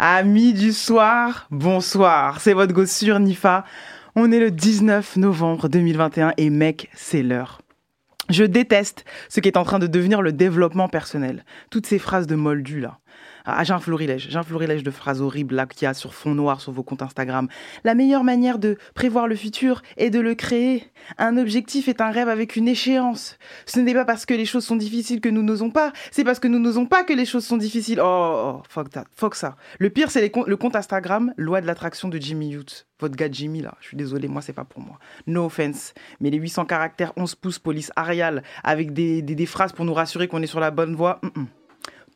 Amis du soir, bonsoir. C'est votre gosse sur Nifa. On est le 19 novembre 2021 et mec, c'est l'heure. Je déteste ce qui est en train de devenir le développement personnel. Toutes ces phrases de moldu là. Ah, j'ai un florilège, j'ai un florilège de phrases horribles là qu'il y a sur fond noir sur vos comptes Instagram. La meilleure manière de prévoir le futur est de le créer. Un objectif est un rêve avec une échéance. Ce n'est pas parce que les choses sont difficiles que nous n'osons pas, c'est parce que nous n'osons pas que les choses sont difficiles. Oh, oh, oh fuck that, fuck ça. Le pire, c'est le compte Instagram, loi de l'attraction de Jimmy Youth. Votre gars Jimmy là, je suis désolé, moi c'est pas pour moi. No offense. Mais les 800 caractères, 11 pouces, police Arial, avec des, phrases pour nous rassurer qu'on est sur la bonne voie.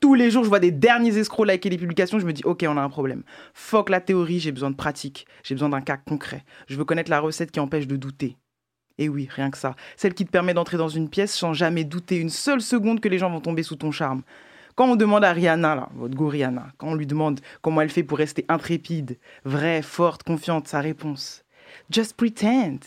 Tous les jours, je vois des derniers escrocs liker les publications, je me dis, ok, on a un problème. Fuck la théorie, j'ai besoin de pratique, j'ai besoin d'un cas concret. Je veux connaître la recette qui empêche de douter. Et oui, rien que ça. Celle qui te permet d'entrer dans une pièce sans jamais douter une seule seconde que les gens vont tomber sous ton charme. Quand on demande à Rihanna, là, votre go Rihanna, quand on lui demande comment elle fait pour rester intrépide, vraie, forte, confiante, sa réponse Just pretend.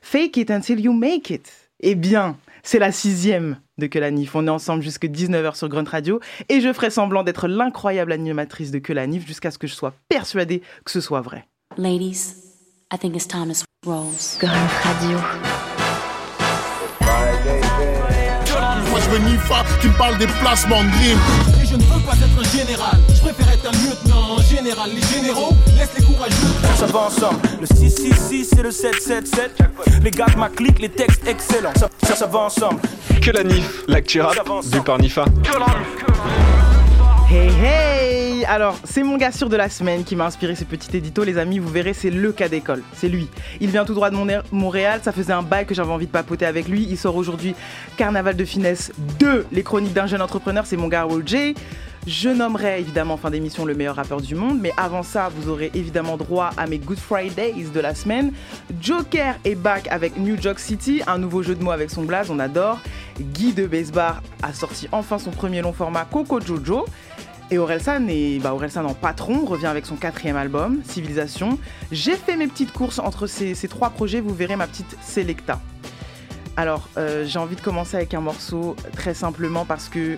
Fake it until you make it. Eh bien, c'est la sixième de Que la Nif. On est ensemble jusqu'à 19h sur Grunt Radio et je ferai semblant d'être l'incroyable animatrice de Que la Nif jusqu'à ce que je sois persuadée que ce soit vrai. Ladies, I think it's time to Rose. Grunt Radio. Moi je veux Nifa qui me parle des placements de je ne veux pas être un général, je préfère être un lieutenant général. Les généraux laissent les courageux. Ça va ensemble, le 666 et le 777. Les gars de ma clique, les textes excellents. Ça, ça, ça va ensemble. Que la NIF, l'actu rap, du par Nifa. Hey hey Alors, c'est mon gars sûr de la semaine qui m'a inspiré ce petit édito, les amis, vous verrez, c'est le cas d'école, c'est lui. Il vient tout droit de Montréal, ça faisait un bail que j'avais envie de papoter avec lui, il sort aujourd'hui Carnaval de finesse 2, les chroniques d'un jeune entrepreneur, c'est mon gars Roger. Je nommerai évidemment en fin d'émission le meilleur rappeur du monde, mais avant ça, vous aurez évidemment droit à mes Good Fridays de la semaine. Joker est back avec New York City, un nouveau jeu de mots avec son blaze, on adore. Guy de Basebar a sorti enfin son premier long format Coco Jojo. Et Orelsan, est, bah Orelsan en patron revient avec son quatrième album, Civilisation. J'ai fait mes petites courses entre ces, trois projets, vous verrez ma petite Selecta. Alors, euh, j'ai envie de commencer avec un morceau très simplement parce que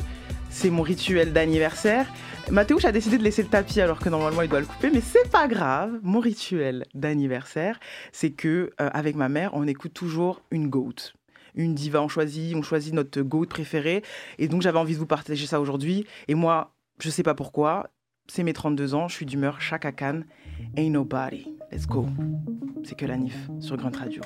c'est mon rituel d'anniversaire. Mathéouche a décidé de laisser le tapis alors que normalement il doit le couper, mais c'est pas grave. Mon rituel d'anniversaire, c'est que euh, avec ma mère, on écoute toujours une goat. Une diva, on choisit, on choisit notre goat préférée. Et donc j'avais envie de vous partager ça aujourd'hui. Et moi, je sais pas pourquoi, c'est mes 32 ans, je suis d'humeur chaque Cannes. Ain't nobody. Let's go. C'est que la NIF sur Grunt Radio.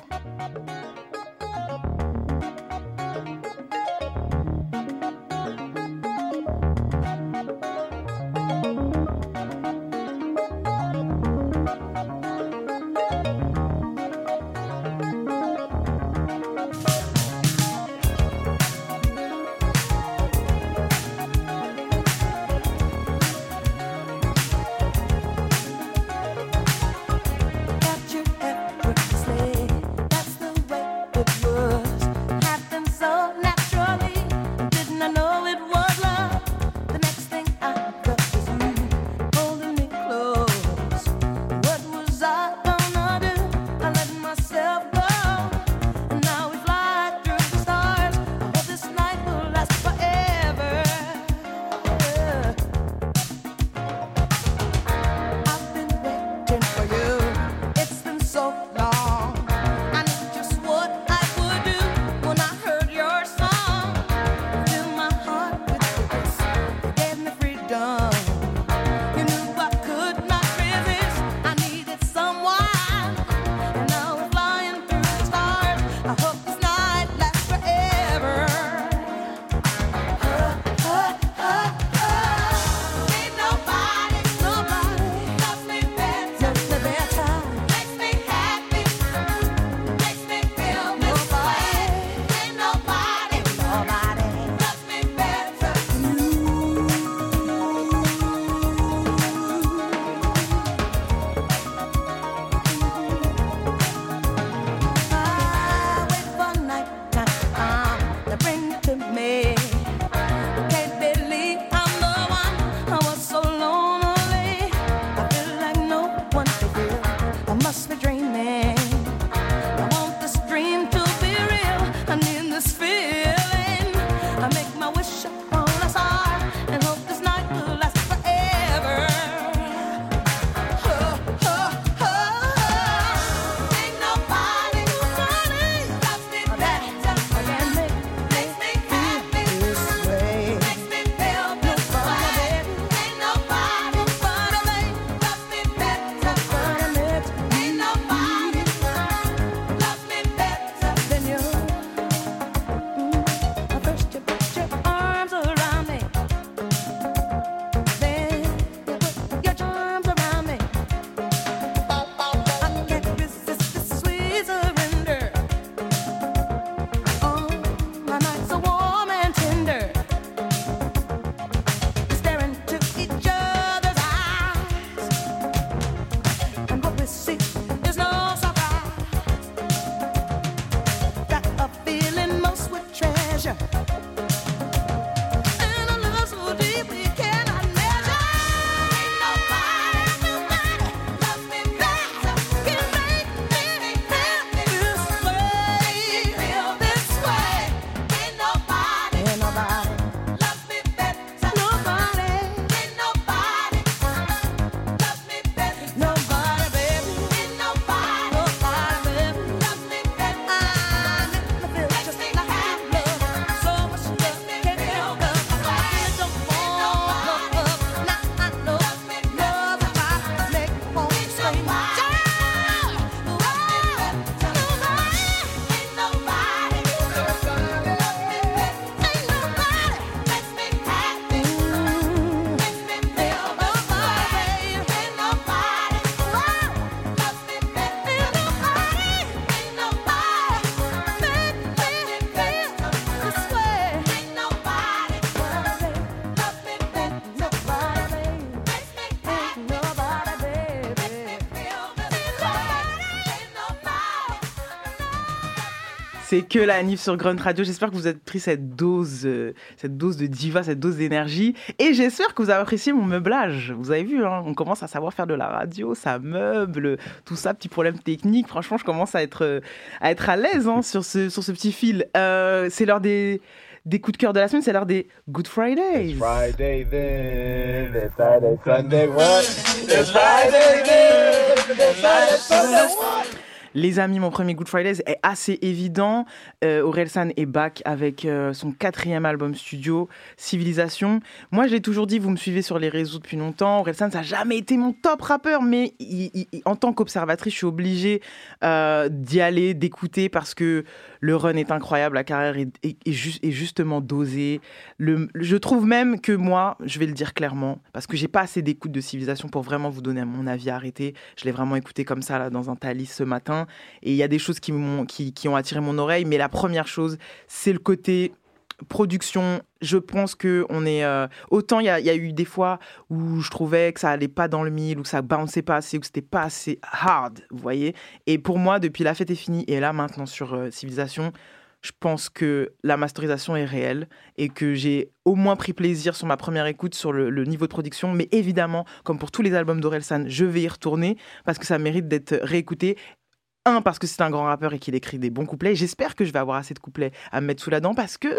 C'est que la Nif sur Grunt Radio. J'espère que vous avez pris cette dose, euh, cette dose de diva, cette dose d'énergie. Et j'espère que vous avez apprécié mon meublage. Vous avez vu, hein, on commence à savoir faire de la radio, ça meuble, tout ça, petit problème technique. Franchement, je commence à être, euh, à, être à l'aise hein, sur, ce, sur ce petit fil. Euh, c'est l'heure des, des coups de cœur de la semaine, c'est l'heure des Good Fridays. Friday then, it's Friday, Sunday, what? It's Friday then, it's Friday, Sunday, what? Les amis, mon premier Good Fridays est assez évident. Euh, Orelsan est back avec euh, son quatrième album studio, Civilisation. Moi, je l'ai toujours dit, vous me suivez sur les réseaux depuis longtemps. Orelsan, ça n'a jamais été mon top rappeur, mais en tant qu'observatrice, je suis obligée euh, d'y aller, d'écouter parce que le run est incroyable, la carrière est, est- est ju- est justement dosée. Je trouve même que moi, je vais le dire clairement, parce que j'ai pas assez d'écoute de Civilisation pour vraiment vous donner mon avis arrêté. Je l'ai vraiment écouté comme ça là dans un talis ce matin, et il y a des choses qui ont attiré mon oreille. Mais la première chose, c'est le côté production. Je pense que on est euh, autant il y, a- eu des fois où je trouvais que ça allait pas dans le mille, ou que ça bounçait pas assez, ou que c'était pas assez hard, vous voyez. Et pour moi, depuis la fête est finie et là maintenant sur euh, Civilisation, je pense que la masterisation est réelle et que j'ai au moins pris plaisir sur ma première écoute sur le, le niveau de production. Mais évidemment, comme pour tous les albums d'Orelsan, je vais y retourner parce que ça mérite d'être réécouté. Un, parce que c'est un grand rappeur et qu'il écrit des bons couplets. J'espère que je vais avoir assez de couplets à me mettre sous la dent parce que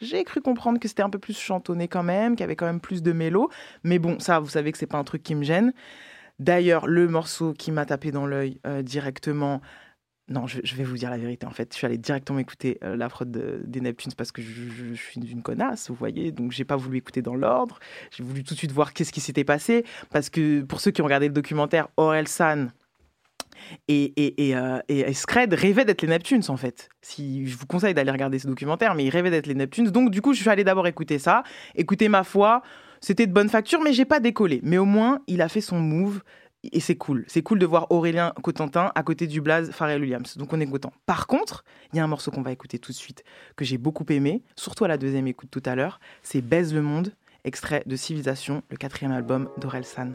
j'ai cru comprendre que c'était un peu plus chantonné quand même, qu'il y avait quand même plus de mélo. Mais bon, ça, vous savez que c'est pas un truc qui me gêne. D'ailleurs, le morceau qui m'a tapé dans l'œil euh, directement, non, je, vais vous dire la vérité. En fait, je suis allée directement écouter euh, la prod de- des Neptunes parce que je, je- je suis une connasse, vous voyez. Donc, j'ai pas voulu écouter dans l'ordre. J'ai voulu tout de suite voir qu'est-ce qui s'était passé. Parce que pour ceux qui ont regardé le documentaire, Aurel San et, et, et, euh, et- Scred rêvaient d'être les Neptunes, en fait. Si, je vous conseille d'aller regarder ce documentaire, mais ils rêvaient d'être les Neptunes. Donc, du coup, je suis allée d'abord écouter ça. Écouter ma foi. C'était de bonne facture, mais j'ai pas décollé. Mais au moins, il a fait son move. Et c'est cool. C'est cool de voir Aurélien Cotentin à côté du Blaze Pharrell Williams. Donc on est content. Par contre, il y a un morceau qu'on va écouter tout de suite que j'ai beaucoup aimé, surtout à la deuxième écoute tout à l'heure. C'est Baise le monde, extrait de Civilisation, le quatrième album d'Orelsan.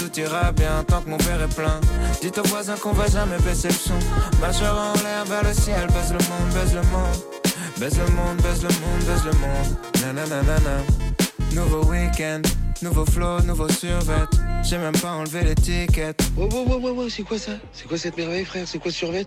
Tout ira bien tant que mon verre est plein. Dites aux voisins qu'on va jamais baisser le son. Majeur en l'air vers le ciel, baise le monde, baise le monde. Baise le monde, baise le monde, baise le monde. Nananana. Nouveau week-end, nouveau flow, nouveau survêt. J'ai même pas enlevé l'étiquette. Ouais, ouais, ouais, ouais, ouais, c'est quoi ça? C'est quoi cette merveille, frère? C'est quoi survêt?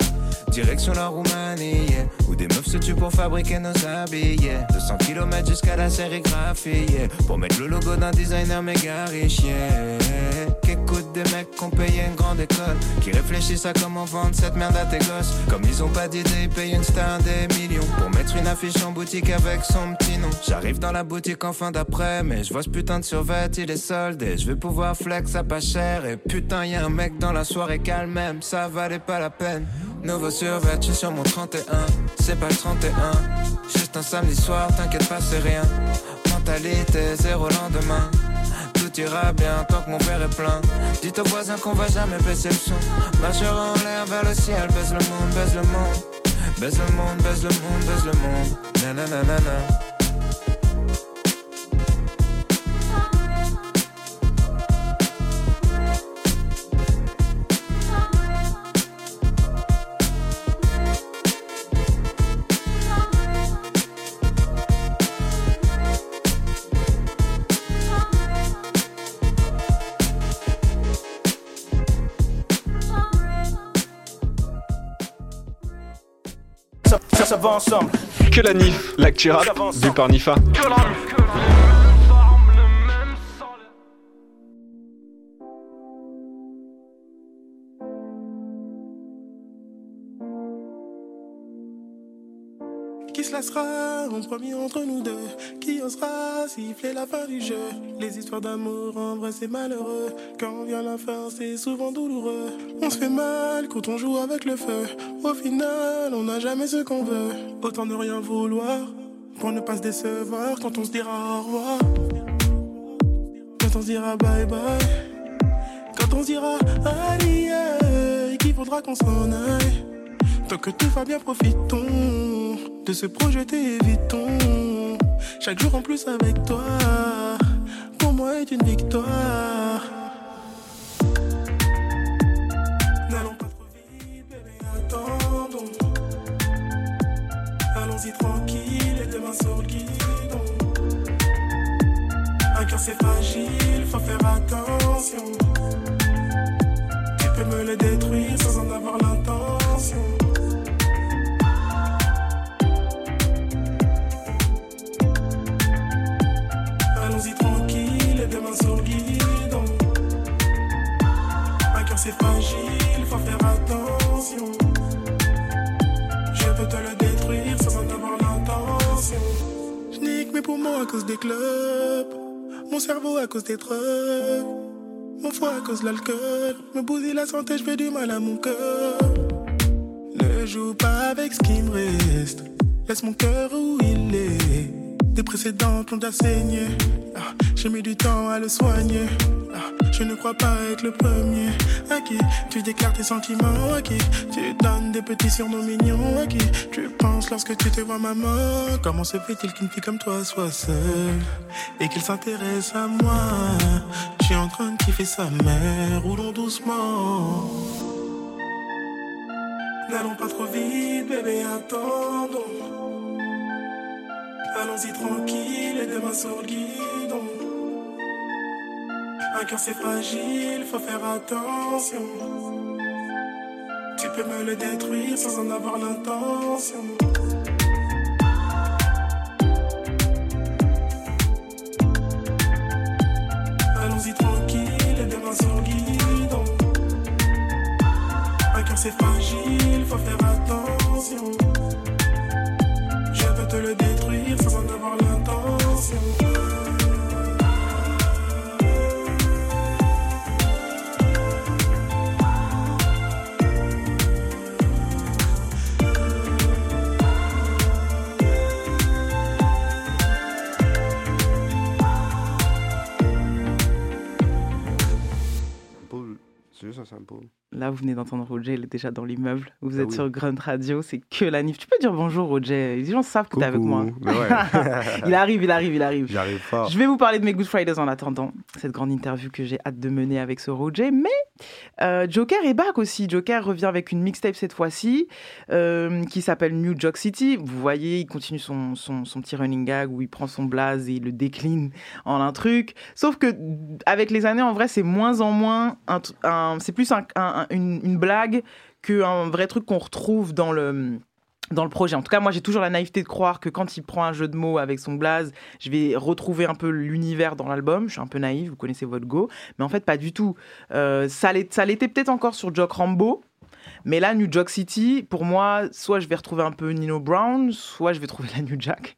Direction la Roumanie, où des meufs se tuent pour fabriquer nos habits. yeah. 200 km jusqu'à la sérigraphie, pour mettre le logo d'un designer méga riche. Des mecs qui ont payé une grande école, qui réfléchissent à comment vendre cette merde à tes gosses. Comme ils ont pas d'idée, ils payent une star des millions pour mettre une affiche en boutique avec son petit nom. J'arrive dans la boutique en fin d'après, mais je vois ce putain de survêt, il est soldé. Je vais pouvoir flex à pas cher, et putain, y un mec dans la soirée calme même, ça valait pas la peine. Nouveau survêt, je suis sur mon 31, c'est pas le 31. Juste un samedi soir, t'inquiète pas, c'est rien. Mentalité, zéro lendemain. Tout ira bien tant que mon père est plein. Dites aux voisins qu'on va jamais baisser le son. Marchera en l'air vers le ciel, baisse le monde, baisse le monde. Baisse le monde, baisse le monde, baisse le monde. Nanana. Ensemble. Que la NIF, l'actu rap du par Nifa. Laissera en premier entre nous deux. Qui osera siffler la fin du jeu? Les histoires d'amour en vrai c'est malheureux. Quand vient la fin c'est souvent douloureux. On se fait mal quand on joue avec le feu. Au final on n'a jamais ce qu'on veut. Autant ne rien vouloir Pour ne pas se décevoir. Quand on se dira au revoir Quand on se dira bye bye. Quand on se dira aïe Qu'il faudra qu'on s'en aille. Tant que tout va bien, profitons de se projeter, évitons. Chaque jour en plus avec toi, pour moi est une victoire. N'allons pas trop vite, bébé, attendons. Allons-y tranquille et demain sur le guidon. Un cœur c'est fragile, faut faire attention. C'est fragile, faut faire attention. Je peux te le détruire sans en avoir l'intention. Je nique mes poumons à cause des clubs. Mon cerveau à cause des drogues. Mon foie à cause de l'alcool. Me bousille la santé, je fais du mal à mon cœur. Ne joue pas avec ce qui me reste. Laisse mon cœur où il est. Des précédentes ont déjà saigné. Ah, J'ai mis du temps à le soigner. Ah, Je ne crois pas être le premier. À qui tu déclares tes sentiments? À qui tu donnes des petits surnoms mignons? À qui tu penses lorsque tu te vois maman. Comment se fait-il qu'une fille comme toi soit seule et qu'elle s'intéresse à moi? Je suis en train de kiffer sa mère. Roulons doucement. N'allons pas trop vite, bébé, attendons. Allons-y tranquille et demain sur le guidon. Un cœur c'est fragile, faut faire attention. Tu peux me le détruire sans en avoir l'intention. Allons-y tranquille et demain sur le guidon. Un cœur c'est fragile, faut faire attention. Je peux te le détruire sans en avoir l'intention. Boule. C'est juste un symbole. Là, vous venez d'entendre Roger, il est déjà dans l'immeuble. Vous Ah êtes oui. sur Grunt Radio, c'est que la NIF. Tu peux dire bonjour, Roger. Les gens savent que t'es avec moi. Ouais. il arrive, il arrive, il arrive. J'arrive fort. Je vais vous parler de mes Good Fridays en attendant cette grande interview que j'ai hâte de mener avec ce Roger. Mais euh, Joker est back aussi. Joker revient avec une mixtape cette fois-ci euh, qui s'appelle New Jock City. Vous voyez, il continue son, son, son petit running gag où il prend son blaze et il le décline en un truc. Sauf que avec les années, en vrai, c'est moins en moins. Un, tr- un- c'est plus un- un- un- une, blague qu'un vrai truc qu'on retrouve dans le dans le projet. En tout cas, moi, j'ai toujours la naïveté de croire que quand il prend un jeu de mots avec son blaze, je vais retrouver un peu l'univers dans l'album. Je suis un peu naïf, vous connaissez votre go. Mais en fait, pas du tout. Euh, ça l'était peut-être encore sur Jock Rambo. Mais là, New Jack City, pour moi, soit je vais retrouver un peu Nino Brown, soit je vais trouver la New Jack.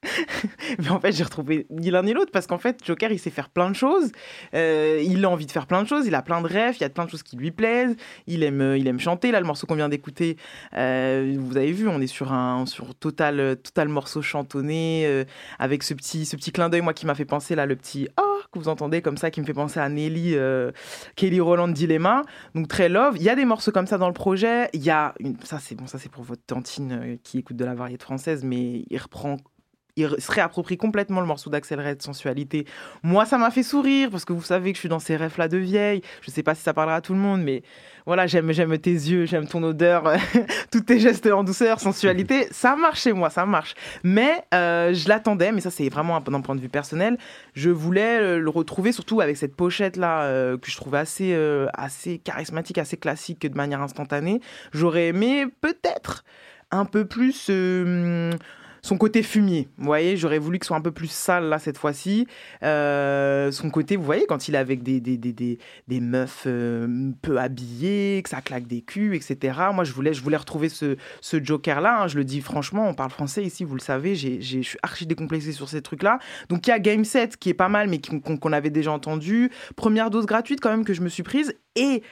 mais en fait, j'ai retrouvé ni l'un ni l'autre parce qu'en fait, Joker, il sait faire plein de choses. Euh, il a envie de faire plein de choses. Il a plein de rêves. Il y a plein de choses qui lui plaisent. Il aime, euh, il aime chanter. Là, le morceau qu'on vient d'écouter, euh, vous avez vu, on est sur un sur total, total morceau chantonné avec ce petit, ce petit clin d'œil, moi, qui m'a fait penser là, le petit ah que vous entendez comme ça, qui me fait penser à Nelly, euh, Kelly Roland Dilemma. Donc très love. Il y a des morceaux comme ça dans le projet. Il y a une, ça c'est bon, ça c'est pour votre tantine euh, qui écoute de la variété française, mais il reprend. Il se réapproprie complètement le morceau d'Axel Red, Sensualité. Moi, ça m'a fait sourire parce que vous savez que je suis dans ces rêves-là de vieille. Je sais pas si ça parlera à tout le monde, mais voilà, j'aime, j'aime tes yeux, j'aime ton odeur, tous tes gestes en douceur, sensualité. Ça marche chez moi, ça marche. Mais euh, je l'attendais, mais ça, c'est vraiment un- d'un point de vue personnel. Je voulais euh, le retrouver, surtout avec cette pochette-là euh, que je trouve assez, euh, assez charismatique, assez classique de manière instantanée. J'aurais aimé peut-être un peu plus. Son côté fumier, vous voyez, j'aurais voulu que ce soit un peu plus sale là cette fois-ci. Euh, son côté, vous voyez, quand il est avec des, des, des, des, des meufs euh, peu habillées, que ça claque des culs, etc. Moi, je voulais, je voulais retrouver ce, ce Joker-là. hein. je le dis franchement, on parle français ici, vous le savez. j'ai- Je suis archi décomplexé sur ces trucs-là. Donc, il y a Game 7 qui est pas mal, mais qu'on qu'on avait déjà entendu. Première dose gratuite quand même que je me suis prise. Et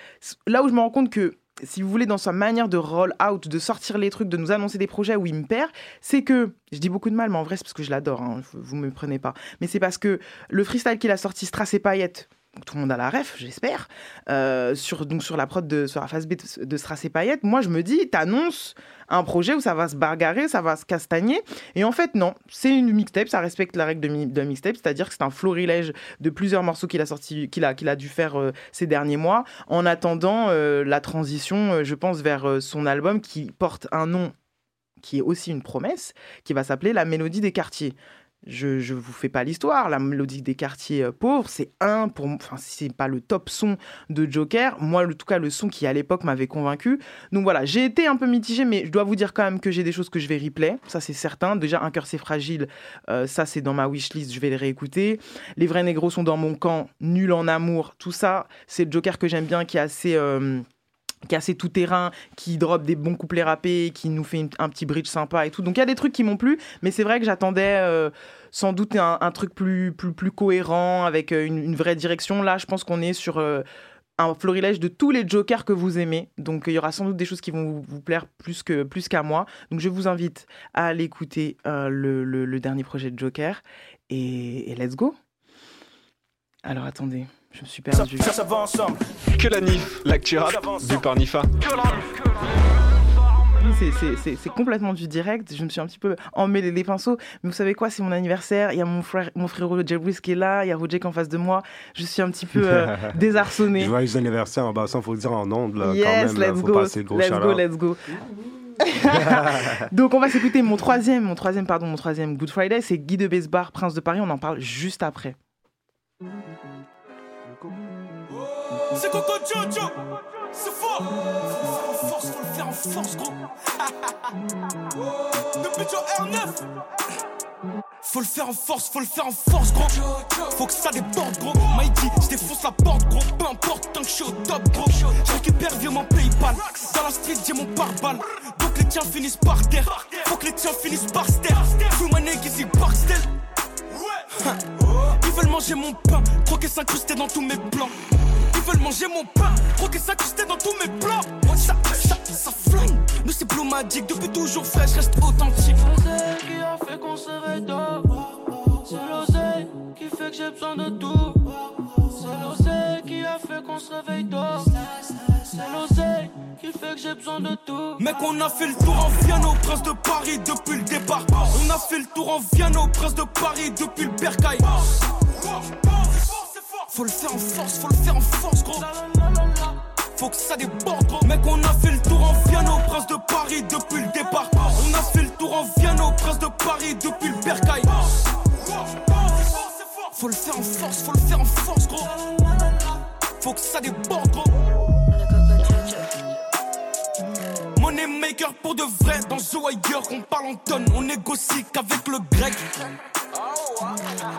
là où je me rends compte que si vous voulez, dans sa manière de roll out, de sortir les trucs, de nous annoncer des projets où il me perd, c'est que, je dis beaucoup de mal, mais en vrai, c'est parce que je l'adore, hein, vous me prenez pas. Mais c'est parce que le freestyle qu'il a sorti, Strass et Paillettes, tout le monde a la ref, j'espère, euh, sur, donc sur la prod de, sur la B de, de et moi je me dis, t'annonces un projet où ça va se bargarer, ça va se castagner, et en fait non, c'est une mixtape, ça respecte la règle de, mi- de mixtape, c'est-à-dire que c'est un florilège de plusieurs morceaux qu'il a sorti, qu'il a, a dû faire euh, ces derniers mois, en attendant euh, la transition, je pense, vers son album qui porte un nom qui est aussi une promesse, qui va s'appeler La Mélodie des quartiers. Je je vous fais pas l'histoire, la mélodie des quartiers euh, pauvres, c'est un pour enfin c'est pas le top son de Joker, moi en tout cas le son qui à l'époque m'avait convaincu. Donc voilà, j'ai été un peu mitigé mais je dois vous dire quand même que j'ai des choses que je vais replay, ça c'est certain. Déjà un cœur c'est fragile, euh, ça c'est dans ma wishlist, je vais les réécouter. Les vrais négros sont dans mon camp, nul en amour, tout ça, c'est le Joker que j'aime bien qui est assez euh, qui est assez tout terrain, qui drop des bons couplets rappés, qui nous fait un petit bridge sympa et tout. Donc il y a des trucs qui m'ont plu, mais c'est vrai que j'attendais euh, sans doute un, truc plus, plus, cohérent, avec euh, une, vraie direction. Là, je pense qu'on est sur euh, un florilège de tous les jokers que vous aimez. Donc il y aura sans doute des choses qui vont vous, plaire plus que plus qu'à moi. Donc je vous invite à aller écouter le, dernier projet de Joker. Et let's go Alors attendez, je me suis perdu. Ça, ça va ensemble. Que la NIF, l'actu rap, vu par Nifa. Oui, c'est- complètement du direct. Je me suis un petit peu emmêlé les pinceaux. Mais vous savez quoi, c'est mon anniversaire. Il y a mon frère, mon frérot Jebris qui est là. Il y a Roger qui est en face de moi. Je suis un petit peu euh, désarçonnée. Joyeux anniversaire en passant, faut le dire en ondes, là, quand Yes, même. let's faut go, passer le gros let's go, let's go. Donc on va s'écouter mon troisième, mon troisième, pardon, mon troisième Good Friday, c'est Guy de Besbar, Prince de Paris. On en parle juste après. C'est Coco Jojo. C'est fort. Faut le faire en force, faut le faire en force, gros. Depuis Joe R9. Faut le faire en force, faut le faire en force, gros. Faut que ça déborde, gros. Mighty, je défonce la porte, gros. Peu importe, tant que je suis au top, gros. Je récupère vieux mon PayPal. Dans la street, j'ai mon pare-balles. Donc les tiens finissent par terre. Faut que les tiens finissent par terre. Full money qui s'y Barksdale. Ils veulent manger mon pain, croquer s'incruster dans tous mes plans. Ils veulent manger mon pain, croquer s'incruster dans tous mes plans. Ça, ça, ça flingue. Nous c'est plomatique, depuis toujours fraîche, reste authentique. l'oseille qui a fait qu'on se réveille tôt. C'est l'oseille qui fait que j'ai besoin de tout. C'est l'oseille qui a fait qu'on se réveille tôt. C'est l'oseille qui fait que j'ai besoin de tout. Mec, on a fait le tour en Vienne au Prince de Paris depuis le départ. On a fait le tour en Vienne au Prince de Paris depuis le Bercail. Faut le faire en force, faut le faire en force, gros. Faut que ça déborde, gros. Mec, on a fait le tour en Vienne Prince de Paris depuis le départ. On a fait le tour en Vienne Prince de Paris depuis le Bercail. Faut le faire en force, faut le faire en force, gros. Faut que ça déborde, gros. Money Money maker pour de vrai. Dans The Wire, on parle en tonnes. On négocie qu'avec le grec.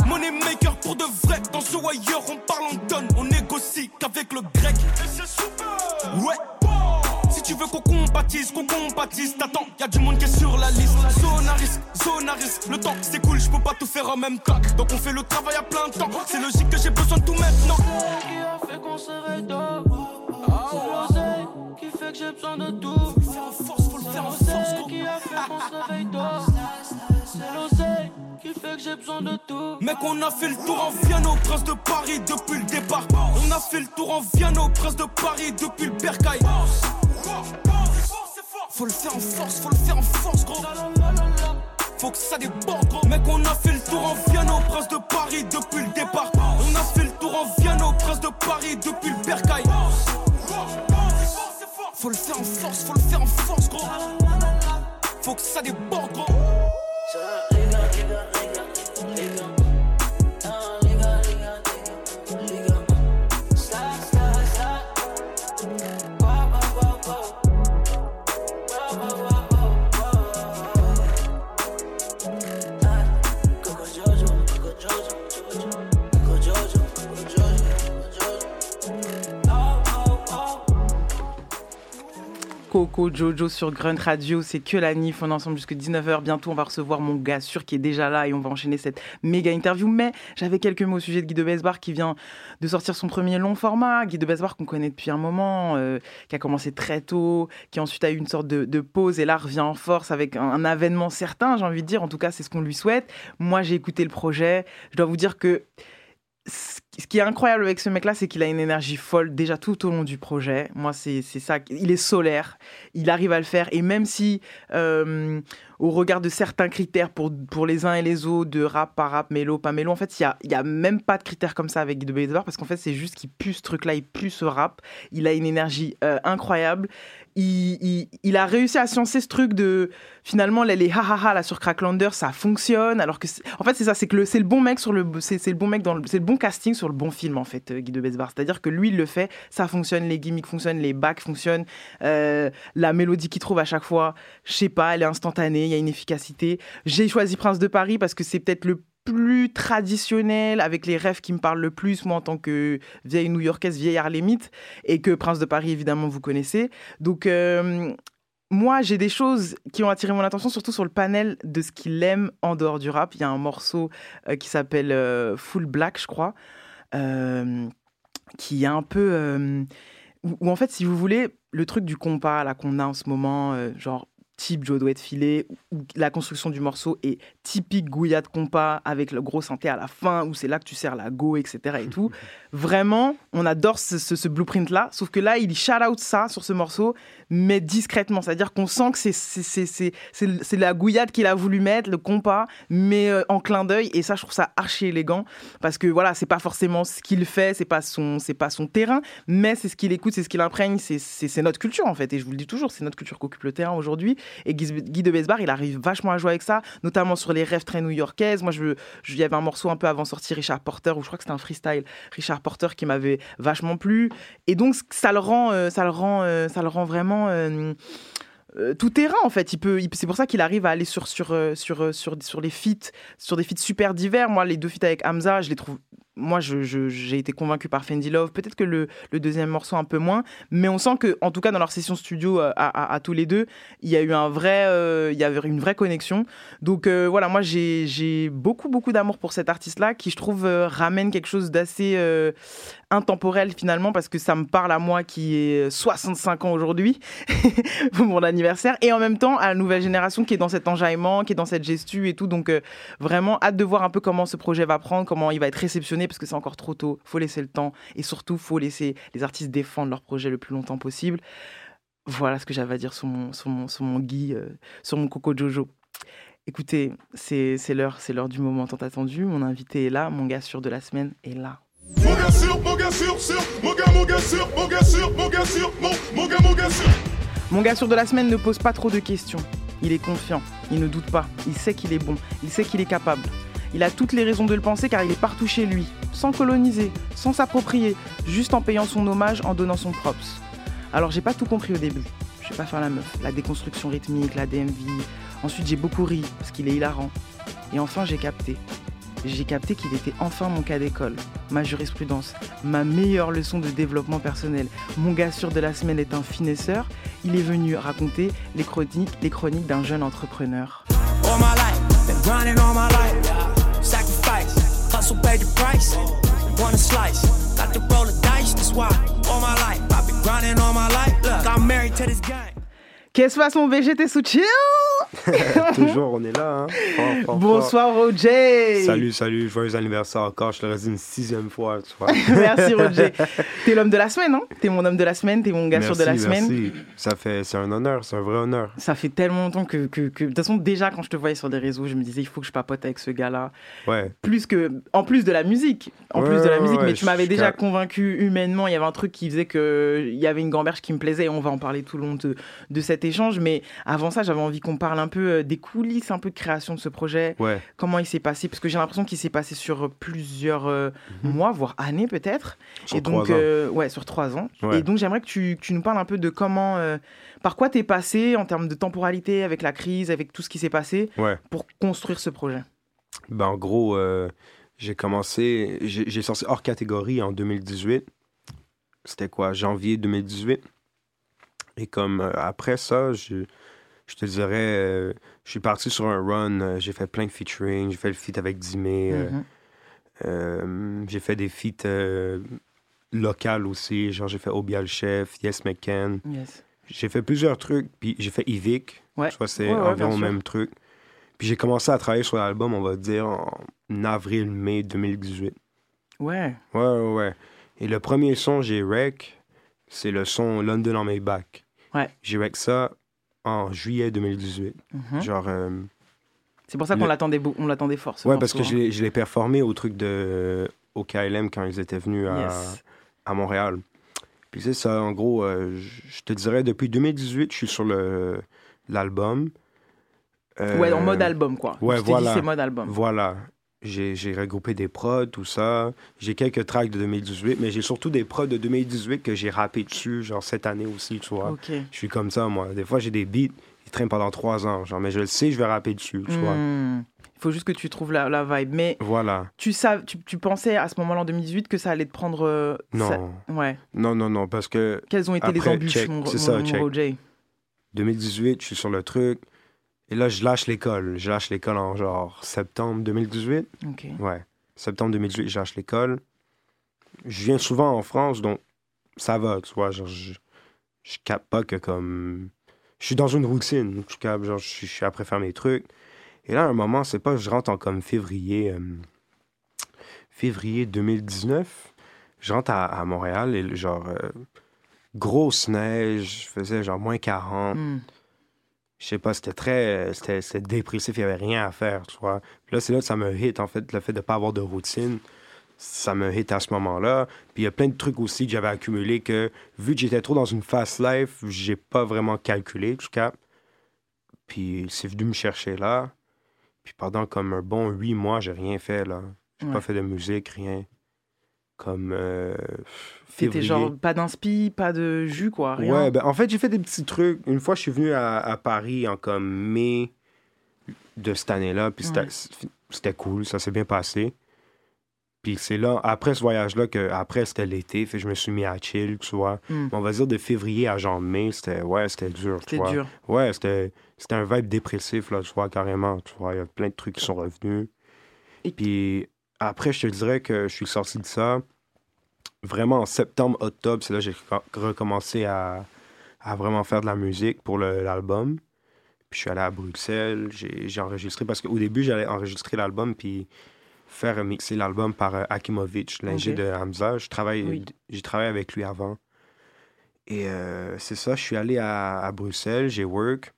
Money maker pour de vrai. Dans The Wire, on parle en tonnes. On négocie qu'avec le grec. Ouais. Si tu veux qu'on compatisse, qu'on compatisse, t'attends, y a du monde qui est sur la liste. Zonaris, Zonaris, le temps c'est cool, je peux pas tout faire en même temps. Donc on fait le travail à plein temps. C'est logique que j'ai besoin de tout maintenant. Qui a fait qu'on se réveille C'est qui fait que j'ai besoin de tout. Faut le faire en force, faut le faire en force. Qui a fait qu'on se réveille C'est l'oseille qui fait que j'ai besoin de tout. Mec, on a fait le tour en Vienne au Prince de Paris depuis le départ. On a fait le tour en Vienne au Prince de Paris depuis le Bercail. Faut le faire en force, faut le faire en force, gros. Faut que ça déborde, gros. Mec, on a fait le tour en Vienne Prince de Paris depuis le départ. On a fait le tour en Vienne Prince de Paris depuis le Bercail. Faut le faire en force, faut le faire en force, gros. Faut que ça déborde, gros. Jojo sur Grunt Radio, c'est que la NIF, on est ensemble jusqu'à 19h, bientôt on va recevoir mon gars sûr qui est déjà là et on va enchaîner cette méga interview, mais j'avais quelques mots au sujet de Guy de Besbar qui vient de sortir son premier long format, Guy de Besbar qu'on connaît depuis un moment, euh, qui a commencé très tôt, qui ensuite a eu une sorte de, de pause et là revient en force avec un, un avènement certain, j'ai envie de dire, en tout cas c'est ce qu'on lui souhaite. Moi j'ai écouté le projet, je dois vous dire que ce qui est incroyable avec ce mec-là, c'est qu'il a une énergie folle déjà tout au long du projet. Moi, c'est ça. Il est solaire. Il arrive à le faire. Et même si, euh, au regard de certains critères pour, pour les uns et les autres, de rap par rap, mélo, pas mélo, en fait, il n'y a, y a même pas de critères comme ça avec de Bézard parce qu'en fait, c'est juste qu'il pue ce truc-là, il pue ce rap. Il a une énergie euh, incroyable. Il, il, a réussi à sciencer ce truc de finalement les, les ha ha ha là sur Cracklander ça fonctionne alors que en fait c'est ça c'est que c'est le bon mec sur le c'est le bon mec dans c'est le bon casting sur le bon film en fait euh, Guy de Besbar c'est à dire que lui il le fait ça fonctionne les gimmicks fonctionnent les bacs fonctionnent euh, la mélodie qu'il trouve à chaque fois je sais pas elle est instantanée y a une efficacité j'ai choisi Prince de Paris parce que c'est peut-être le plus traditionnel, avec les rêves qui me parlent le plus, moi en tant que vieille new-yorkaise, vieille harlemite, et que Prince de Paris, évidemment, vous connaissez. Donc, euh, moi, j'ai des choses qui ont attiré mon attention, surtout sur le panel de ce qu'il aime en dehors du rap. Il y a un morceau euh, qui s'appelle euh, Full Black, je crois, qui est un peu... où, en fait, si vous voulez, le truc du compas là qu'on a en ce moment, genre type Joe doit être filé, où la construction du morceau est typique Gouya de compas avec le gros synthé à la fin, où c'est là que tu sers la go, etc. et tout. Vraiment, on adore ce, ce- ce blueprint-là, sauf que là, il shout out ça sur ce morceau, mais discrètement. C'est-à-dire qu'on sent que c'est- c'est c'est- c'est- c'est- c'est la gouillade qu'il a voulu mettre, le compas, mais euh, en clin d'œil, et ça, je trouve ça archi élégant, parce que voilà, c'est pas forcément ce qu'il fait, c'est pas son, c'est pas son terrain, mais c'est ce qu'il écoute, c'est ce qu'il imprègne, c'est notre culture en fait. Et je vous le dis toujours, c'est notre culture qu'occupe le terrain aujourd'hui. Et Guy, de Besbar, il arrive vachement à jouer avec ça, notamment sur les rêves très new-yorkaises. Moi, je, il y avait un morceau un peu avant sorti, Richard Porter, ou je crois que c'était un freestyle, Richard Porter qui m'avait vachement plu. Et donc, ça le rend, euh, ça le rend, euh, ça le rend vraiment. euh, tout terrain en fait. C'est pour ça qu'il arrive à aller sur sur sur sur, sur les feats, sur des feats super divers. Moi, les deux feats avec Hamza, je les trouve. Moi, j'ai été convaincu par Fendi Love. Peut-être que le, deuxième morceau un peu moins, mais on sent que, en tout cas, dans leur session studio euh, à, tous les deux, il y a eu euh, une vraie connexion. Donc euh, voilà, moi j'ai beaucoup beaucoup d'amour pour cet artiste-là, qui je trouve ramène quelque chose d'assez intemporel finalement, parce que ça me parle à moi qui ai 65 ans aujourd'hui pour mon anniversaire, et en même temps à la nouvelle génération qui est dans cet enjaillement, qui est dans cette gestu et tout. Donc vraiment hâte de voir un peu comment ce projet va prendre, comment il va être réceptionné, parce que c'est encore trop tôt. Faut laisser le temps, et surtout faut laisser les artistes défendre leur projet le plus longtemps possible. Voilà ce que j'avais à dire sur mon, sur mon, sur mon Guy, euh, sur mon Coco Jojo. Écoutez, c'est c'est l'heure, c'est l'heure du moment tant attendu. Mon invité est là, mon gars sûr de la semaine est là. Mon gars sûr, mon gars sûr, sûr, mon gars, mon gars sûr, mon gars sûr, mon gars sûr, mon, mon gars, mon gars sûr. Mon gars sûr de la semaine ne pose pas trop de questions. Il est confiant, il ne doute pas, il sait qu'il est bon, il sait qu'il est capable. Il a toutes les raisons de le penser car il est partout chez lui, sans coloniser, sans s'approprier, juste en payant son hommage, en donnant son props. Alors j'ai pas tout compris au début. Je vais pas faire la meuf. La déconstruction rythmique, la DMV. Ensuite, j'ai beaucoup ri parce qu'il est hilarant. Et enfin, j'ai capté. J'ai capté qu'il était enfin mon cas d'école, ma jurisprudence, ma meilleure leçon de développement personnel. Mon gars sûr de la semaine est un finesseur. Il est venu raconter les chroniques, les chroniques d'un jeune entrepreneur. Hustle paid the price. Want a slice, got to roll the dice, that's why. All my life, I've been grinding all my life. Look, I'm married to this game. Qu'est-ce passe mon VGT sous chill? Toujours, on est là. Hein. Fort, fort, Bonsoir Roger. Salut, salut, joyeux anniversaire encore. Je te le redis une sixième fois, tu vois. Merci Roger. T'es l'homme de la semaine, hein? T'es mon homme de la semaine, t'es mon gars sûr de la Merci, semaine. merci. Ça fait, c'est un honneur, c'est un vrai honneur. Ça fait tellement longtemps que, que, que- de toute façon déjà quand je te voyais sur des réseaux, je me disais il faut que je papote avec ce gars-là. Ouais. Plus que, en plus de la musique, en Ouais, plus de la musique, ouais, mais tu m'avais déjà convaincu humainement. Il y avait un truc qui faisait que il y avait une gamberge qui me plaisait et on va en parler tout le long de, de cet échange. Mais avant ça, j'avais envie qu'on parle un peu euh, des coulisses, un peu de création de ce projet. Ouais. Comment il s'est passé? Parce que j'ai l'impression qu'il s'est passé sur plusieurs euh, mois, voire années peut-être. Mhm. Sur et donc, trois ans. euh, ouais, sur trois ans. Ouais. Et donc, j'aimerais que tu, que tu nous parles un peu de comment, euh, par quoi t'es passé en termes de temporalité avec la crise, avec tout ce qui s'est passé Ouais. pour construire ce projet? Ben, en gros, euh, j'ai commencé, j'ai j'ai sorti hors catégorie en 2018. C'était quoi, janvier 2018. Et comme euh, après ça, je, je te dirais, euh, je suis parti sur un run. euh, j'ai fait plein de featuring. J'ai fait le feat avec Dimé. euh, j'ai fait des feats locales aussi. Genre, j'ai fait Obia le chef, Yes McCann. Yes. J'ai fait plusieurs trucs. Puis j'ai fait Evic. Ouais. Tu vois, c'est Ouais, ouais, environ le même truc. Puis j'ai commencé à travailler sur l'album, on va dire, en avril-mai 2018. Ouais. Ouais, ouais, ouais. Et le premier son, j'ai rec, c'est le son London on my back. Ouais. J'ai rec ça en juillet 2018. Mhm. Genre, euh, C'est pour ça qu'on Le- l'attendait, on l'attendait fort. ouais, parce que hein. l'ai- je l'ai performé au truc de au KLM quand ils étaient venus à, Yes. à Montréal. Puis c'est ça, en gros, euh, je te dirais, depuis 2018, je suis sur le l'album. Euh, Ouais, en mode album, quoi. Ouais, Je voilà. c'est mode album. Voilà. J'ai j'ai regroupé des prods, tout ça. J'ai quelques tracks de 2018, mais j'ai surtout des prods de 2018 que j'ai rappé dessus, genre cette année aussi, tu vois. Je suis comme ça, moi. Des fois, j'ai des beats, ils traînent pendant trois ans, genre, mais je le sais, je vais rapper dessus, tu vois. Hmm. Il faut juste que tu trouves la, la vibe. Mais Voilà. tu, tu, tu pensais à ce moment-là en 2018 que ça allait te prendre. euh, Non. ça- Ouais. Non, non, non, parce que Quelles ont été les Après, embûches, check. mon, C'est mon- ça, mon check. Roger 2018, je suis sur le truc. Et là, je lâche l'école. Je lâche l'école en genre septembre 2018. Ok. Ouais. Septembre 2018, je lâche l'école. Je viens souvent en France, donc ça va, tu vois. Genre, je, je capte pas que comme. Je suis dans une routine. Je capte, genre, je suis, je suis après faire mes trucs. Et là, à un moment, c'est pas, je rentre en comme février. euh, février 2019. Je rentre à, à Montréal et genre. euh, grosse neige, faisait genre moins 40 Hmm. Je sais pas, c'était très. C'était dépressif, il y avait rien à faire, tu vois. Puis là, c'est là que ça me hit, en fait, le fait de pas avoir de routine. Ça me hit à ce moment-là. Puis il y a plein de trucs aussi que j'avais accumulés que, vu que j'étais trop dans une fast life, j'ai pas vraiment calculé, en tout cas. Puis c'est venu me chercher là. Puis pendant comme un bon huit mois, j'ai rien fait, là. J'ai Ouais. pas fait de musique, rien. Comme. Euh, C'était genre pas d'inspi, pas de jus, quoi. Rien. Ouais, ben en fait, j'ai fait des petits trucs. Une fois, je suis venu à, à Paris en comme mai de cette année-là, puis c'était Ouais. c'était cool, ça s'est bien passé. Puis c'est là, après ce voyage-là, que après c'était l'été, je me suis mis à chill, tu vois. Hmm. On va dire de février à genre mai, c'était ouais, c'était dur, tu C'était vois. dur. Ouais, c'était c'était un vibe dépressif, là, tu vois, carrément, tu vois. Il y a plein de trucs qui sont revenus. Et- Puis après, je te dirais que je suis sorti de ça vraiment en septembre, octobre, c'est là que j'ai reco- recommencé à, à vraiment faire de la musique pour l'album. Puis je suis allé à Bruxelles, j'ai enregistré, parce qu'au début, j'allais enregistrer l'album, puis faire mixer l'album par euh, Akimovic, l'ingé de Hamza. Je travaille, Oui. J'ai travaillé avec lui avant. Et euh, c'est ça, je suis allé à, à Bruxelles, j'ai work.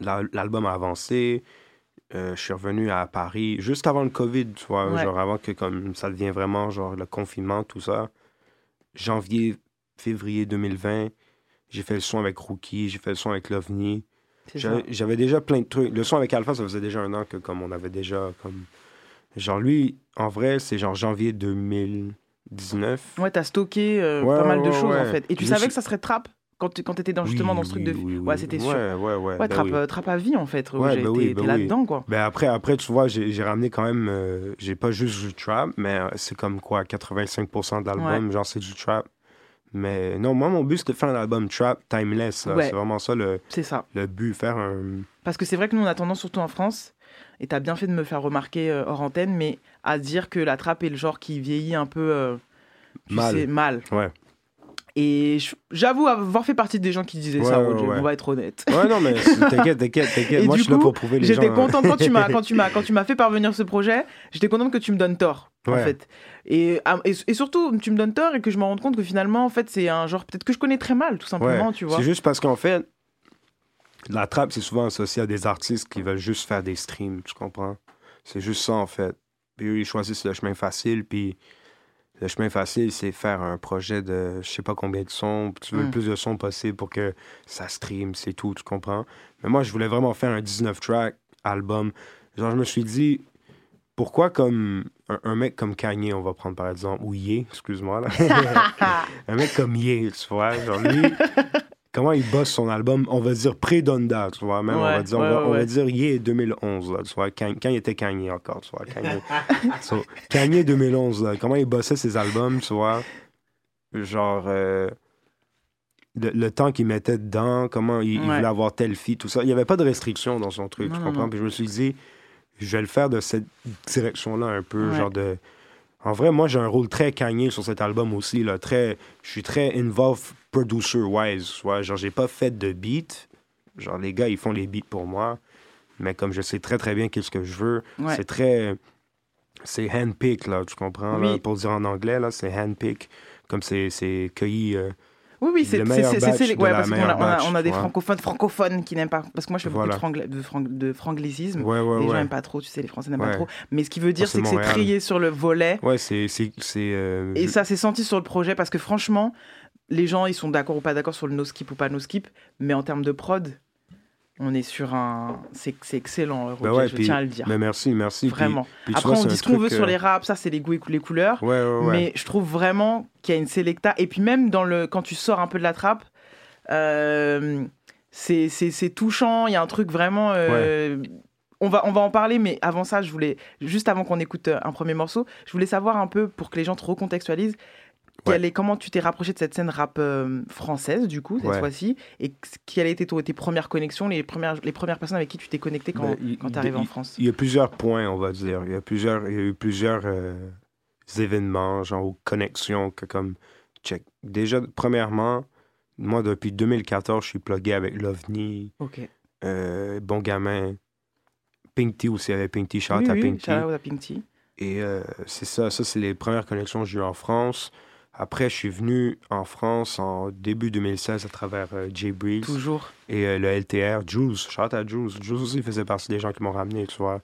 La- L'album a avancé. Euh, je suis revenu à Paris juste avant le COVID, tu vois, Ouais. genre avant que comme ça devienne vraiment genre le confinement, tout ça. Janvier, février 2020, j'ai fait le son avec Rookie, j'ai fait le son avec Lovni. J'avais déjà plein de trucs. Le son avec Alpha, ça faisait déjà un an que comme on avait déjà comme genre lui, en vrai, c'est genre janvier 2019. Ouais, t'as stocké euh, Ouais, pas mal de choses, en fait. Et tu Je savais suis- que ça serait trap? Quand tu quand étais dans, justement dans ce truc de. Oui, oui, ouais, c'était sûr. Ouais, ouais, ouais. trappe, oui. euh, trappe à vie, en fait. Ouais, ben T'es oui. là-dedans, quoi. Ben après, après, tu vois, j'ai ramené quand même. euh, j'ai pas juste du trap, mais euh, c'est comme quoi, 85% de l'album, genre c'est du trap. Mais non, moi, mon but, c'était de faire un album trap timeless. Ouais. C'est vraiment ça le, C'est ça. le but, faire un. Parce que c'est vrai que nous, on a tendance, surtout en France, et t'as bien fait de me faire remarquer euh, hors antenne, mais à dire que la trappe est le genre qui vieillit un peu. euh, tu Mal. sais, mal. Ouais. Et j'avoue avoir fait partie des gens qui disaient ça, Ouais, Roger, ouais. on va être honnête. Ouais, non, mais t'inquiète, t'inquiète, t'inquiète. Moi, je suis là coup, pour prouver les gens. J'étais hein. contente quand tu m'as quand tu m'as quand tu m'as fait parvenir ce projet. J'étais contente que tu me donnes tort en fait. Et, ah, et et surtout tu me donnes tort et que je me rende compte que finalement en fait c'est un genre peut-être que je connais très mal tout simplement tu vois. C'est juste parce qu'en fait, la trappe, c'est souvent associé à des artistes qui veulent juste faire des streams, tu comprends? C'est juste ça, en fait. Puis eux, ils choisissent le chemin facile, puis le chemin facile, c'est faire un projet de je sais pas combien de sons, tu veux Mm. le plus de sons possible pour que ça stream, c'est tout, tu comprends? Mais moi, je voulais vraiment faire un 19-track album. Genre, je me suis dit, pourquoi comme un, un mec comme Kanye, on va prendre par exemple, ou Ye, excuse-moi, là. un mec comme Ye, tu vois, genre lui, comment il bosse son album, on va dire pré-Donda, tu vois, même on va Ouais, dire, on ouais, va, on va ouais. dire Ye 2011, là, tu vois, quand, quand il était Kanye encore, tu vois, Kanye. So, Kanye 2011, là, comment il bossait ses albums, tu vois, genre... euh, le, le temps qu'il mettait dedans, comment il, voulait avoir telle fille, tout ça. Il n'y avait pas de restriction dans son truc, Non, tu non, comprends? non. Puis je me suis dit, je vais le faire de cette direction-là un peu, Ouais. genre de... En vrai, moi, j'ai un rôle très cagné sur cet album aussi, là, très... Je suis très involved producer-wise, tu vois, genre, j'ai pas fait de beat, genre, les gars, ils font les beats pour moi, mais comme je sais très, très bien qu'est-ce que je veux, Ouais. c'est très... C'est handpick, là, tu comprends, là, Oui. pour dire en anglais, là, c'est handpick, comme c'est c'est cueilli... euh, Oui oui c'est ouais, parce qu'on a, on a- batch, on a des francophones francophones qui n'aiment pas parce que moi je fais Voilà. beaucoup de, de, frang- de franglicisme. Ouais, ouais, les gens n'aiment pas trop tu sais les Français n'aiment pas trop. Mais ce qui veut dire c'est que c'est trié sur le volet. Ouais, c'est, euh, Et ça s'est senti sur le projet parce que franchement, les gens ils sont d'accord ou pas d'accord sur le no skip ou pas no skip, mais en termes de prod, on est sur un. C'est excellent, Roger, ouais, je puis- tiens à le dire. ben merci, merci. Puis- Vraiment. puis Après, vois, on dit ce qu'on veut sur euh, les raps, ça c'est les goûts et les couleurs. Ouais, ouais, ouais. Mais je trouve vraiment qu'il y a une sélecta. Et puis même dans le, quand tu sors un peu de la trappe, euh, c'est touchant. Il y a un truc vraiment. euh, On va, on va en parler, mais avant ça, je voulais, juste avant qu'on écoute euh, un premier morceau, je voulais savoir un peu, pour que les gens te recontextualisent, quelle est, comment tu t'es rapproché de cette scène rap euh, française, du coup, cette Ouais. fois-ci, et quelles étaient tes, tes premières connexions, les premières, les premières personnes avec qui tu t'es connecté quand, Ben, quand tu arrives en France? Il y a plusieurs points, on va dire. Il y a plusieurs, il y a eu plusieurs euh, événements, genre ou connexions que comme check. Déjà, premièrement, moi depuis 2014, je suis plugué avec l'OVNI, euh, Bon Gamin, Pink Tea aussi avec Pink Tea, shout Oui, à oui, shout out à. Et c'est ça, ça c'est les premières connexions que j'ai eues en France. Après, je suis venu en France en début 2016 à travers euh, Jay Breeze. Toujours. Et euh, le LTR, Jules, shout à Jules. Jules aussi faisait partie des gens qui m'ont ramené, tu vois.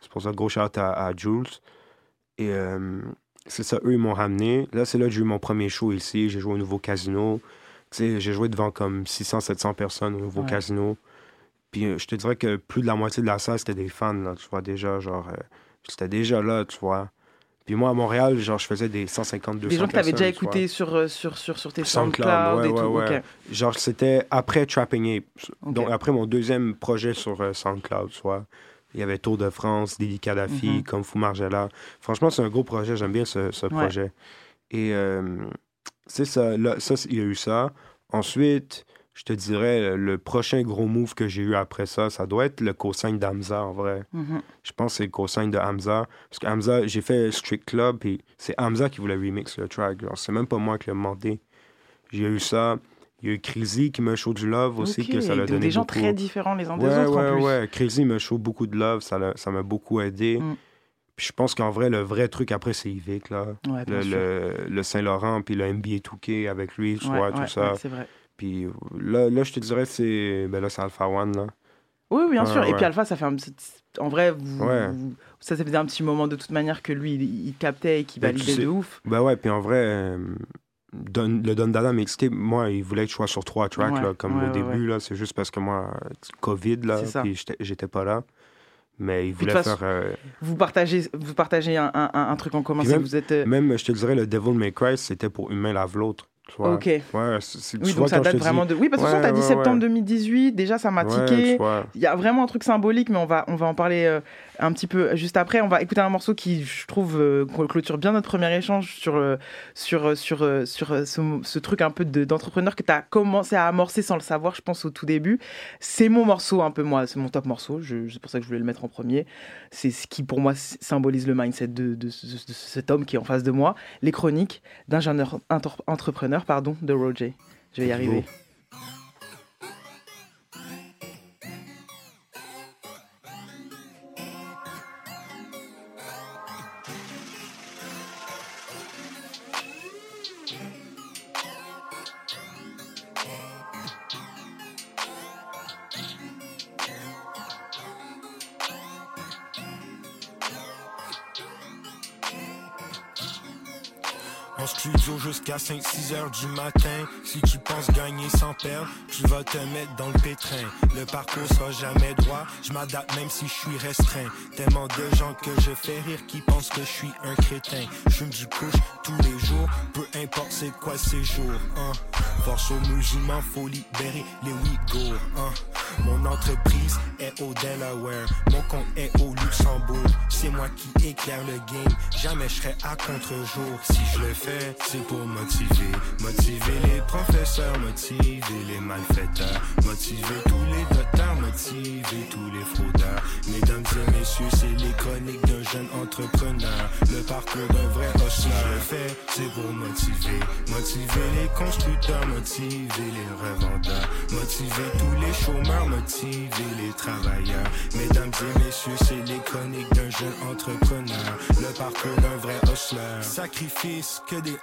C'est pour ça, gros shout à, à Jules. Et euh, c'est ça, eux, ils m'ont ramené. Là, c'est là que j'ai eu mon premier show ici. J'ai joué au nouveau casino. Tu sais, j'ai joué devant comme 600, 700 personnes au nouveau Ouais. casino. Puis je te dirais que plus de la moitié de la salle, c'était des fans, là, tu vois, déjà, genre, c'était déjà là, tu vois. Puis moi, à Montréal, genre, je faisais des 150, 200 Des gens que tu avais déjà personnes, tu vois. écouté sur, euh, sur, sur, sur tes SoundCloud, SoundCloud, ouais, et ouais, tout. ouais. Genre, c'était après Trapping Ape. Donc, après mon deuxième projet sur euh, SoundCloud, vois. Il y avait Tour de France, Didi Kadhafi, Mhm. Comme Fou Margella. Franchement, c'est un gros projet. J'aime bien ce, ce projet. Et euh, c'est ça. Là, ça, il y a eu ça. Ensuite, je te dirais, le prochain gros move que j'ai eu après ça, ça doit être le cosign d'Hamza, en vrai. Mhm. Je pense que c'est le cosign de Hamza. Parce que Hamza, j'ai fait Strict Club, puis c'est Hamza qui voulait remix le track. C'est même pas moi qui l'ai demandé. J'ai eu ça. Il y a eu Crazy qui me show du love aussi, que ça l'a donné des gens beaucoup. très différents les uns des ouais, autres, en ouais, plus. Ouais, Crazy me show beaucoup de love, ça m'a beaucoup aidé. Mm. Puis je pense qu'en vrai, le vrai truc après, c'est Yvick, là. Ouais, bien le, sûr. le, le Saint-Laurent, puis le NBA 2K avec lui, tu Ouais, tout ça. ouais, c'est vrai. Puis là, là, je te dirais, c'est ben là, c'est Alpha One, là. Oui, bien sûr. Et ouais. puis Alpha, ça fait un petit... En vrai, vous... Ouais. vous- ça, ça faisait un petit moment de toute manière que lui, il, il captait et qu'il Ben, tu validait sais- de ouf. Ben ouais, puis en vrai, euh, Don- le Don Dada mixtape, moi, il voulait que je sois sur trois tracks, Ouais, là, comme au début, là. C'est juste parce que moi, Covid, là, puis j'étais- pas là. Mais il voulait faire... euh, Vous partagez, vous partagez un, un- un- un truc en commun, même, vous êtes... euh, même, je te dirais, le Devil May Cry, c'était pour une main lave l'autre. Ok. Ouais, c'est- Oui, donc ça date te vraiment de. Oui, parce que Ouais, tu as dit septembre ouais. 2018, déjà ça m'a tiqué. Il y a vraiment un truc symbolique, mais on va, on va en parler euh, un petit peu juste après. On va écouter un morceau qui, je trouve, euh, clôture bien notre premier échange sur, euh, sur, euh, sur, euh, sur ce, ce truc un peu de- d'entrepreneur que tu as commencé à amorcer sans le savoir, je pense, au tout début. C'est mon morceau, un peu moi, c'est mon top morceau. C'est pour ça que je voulais le mettre en premier. C'est ce qui, pour moi, symbolise le mindset de, de ce- de cet homme qui est en face de moi. Les chroniques d'un jeune entrepreneur pardon, de Roger. Je vais y arriver. Studio jusqu'à 5-6 heures du matin. Si tu penses gagner sans perdre, tu vas te mettre dans le pétrin. Le parcours sera jamais droit, je m'adapte même si je suis restreint. Tellement de gens que je fais rire qui pensent que je suis un crétin. Je me couche tous les jours, peu importe c'est quoi ces jours. Hein. Force aux musulmans, faut libérer les Ouïghours. Hein. Mon entreprise est au Delaware, mon compte est au Luxembourg. C'est moi qui éclaire le game, jamais je serai à contre-jour. Si je le fais, c'est pour motiver. Motiver les professeurs, motiver les malfaiteurs. Motiver tous les docteurs, motiver tous les fraudeurs. Mesdames et messieurs, c'est les chroniques d'un jeune entrepreneur. Le parcours d'un vrai hustleur. Si je le fais, c'est pour motiver. Motiver les constructeurs, motiver les revendeurs. Motiver tous les chômeurs, motiver les travailleurs. Mesdames et messieurs, c'est les chroniques d'un jeune entrepreneur. Le parcours d'un vrai hustler. Sacrifice, que des...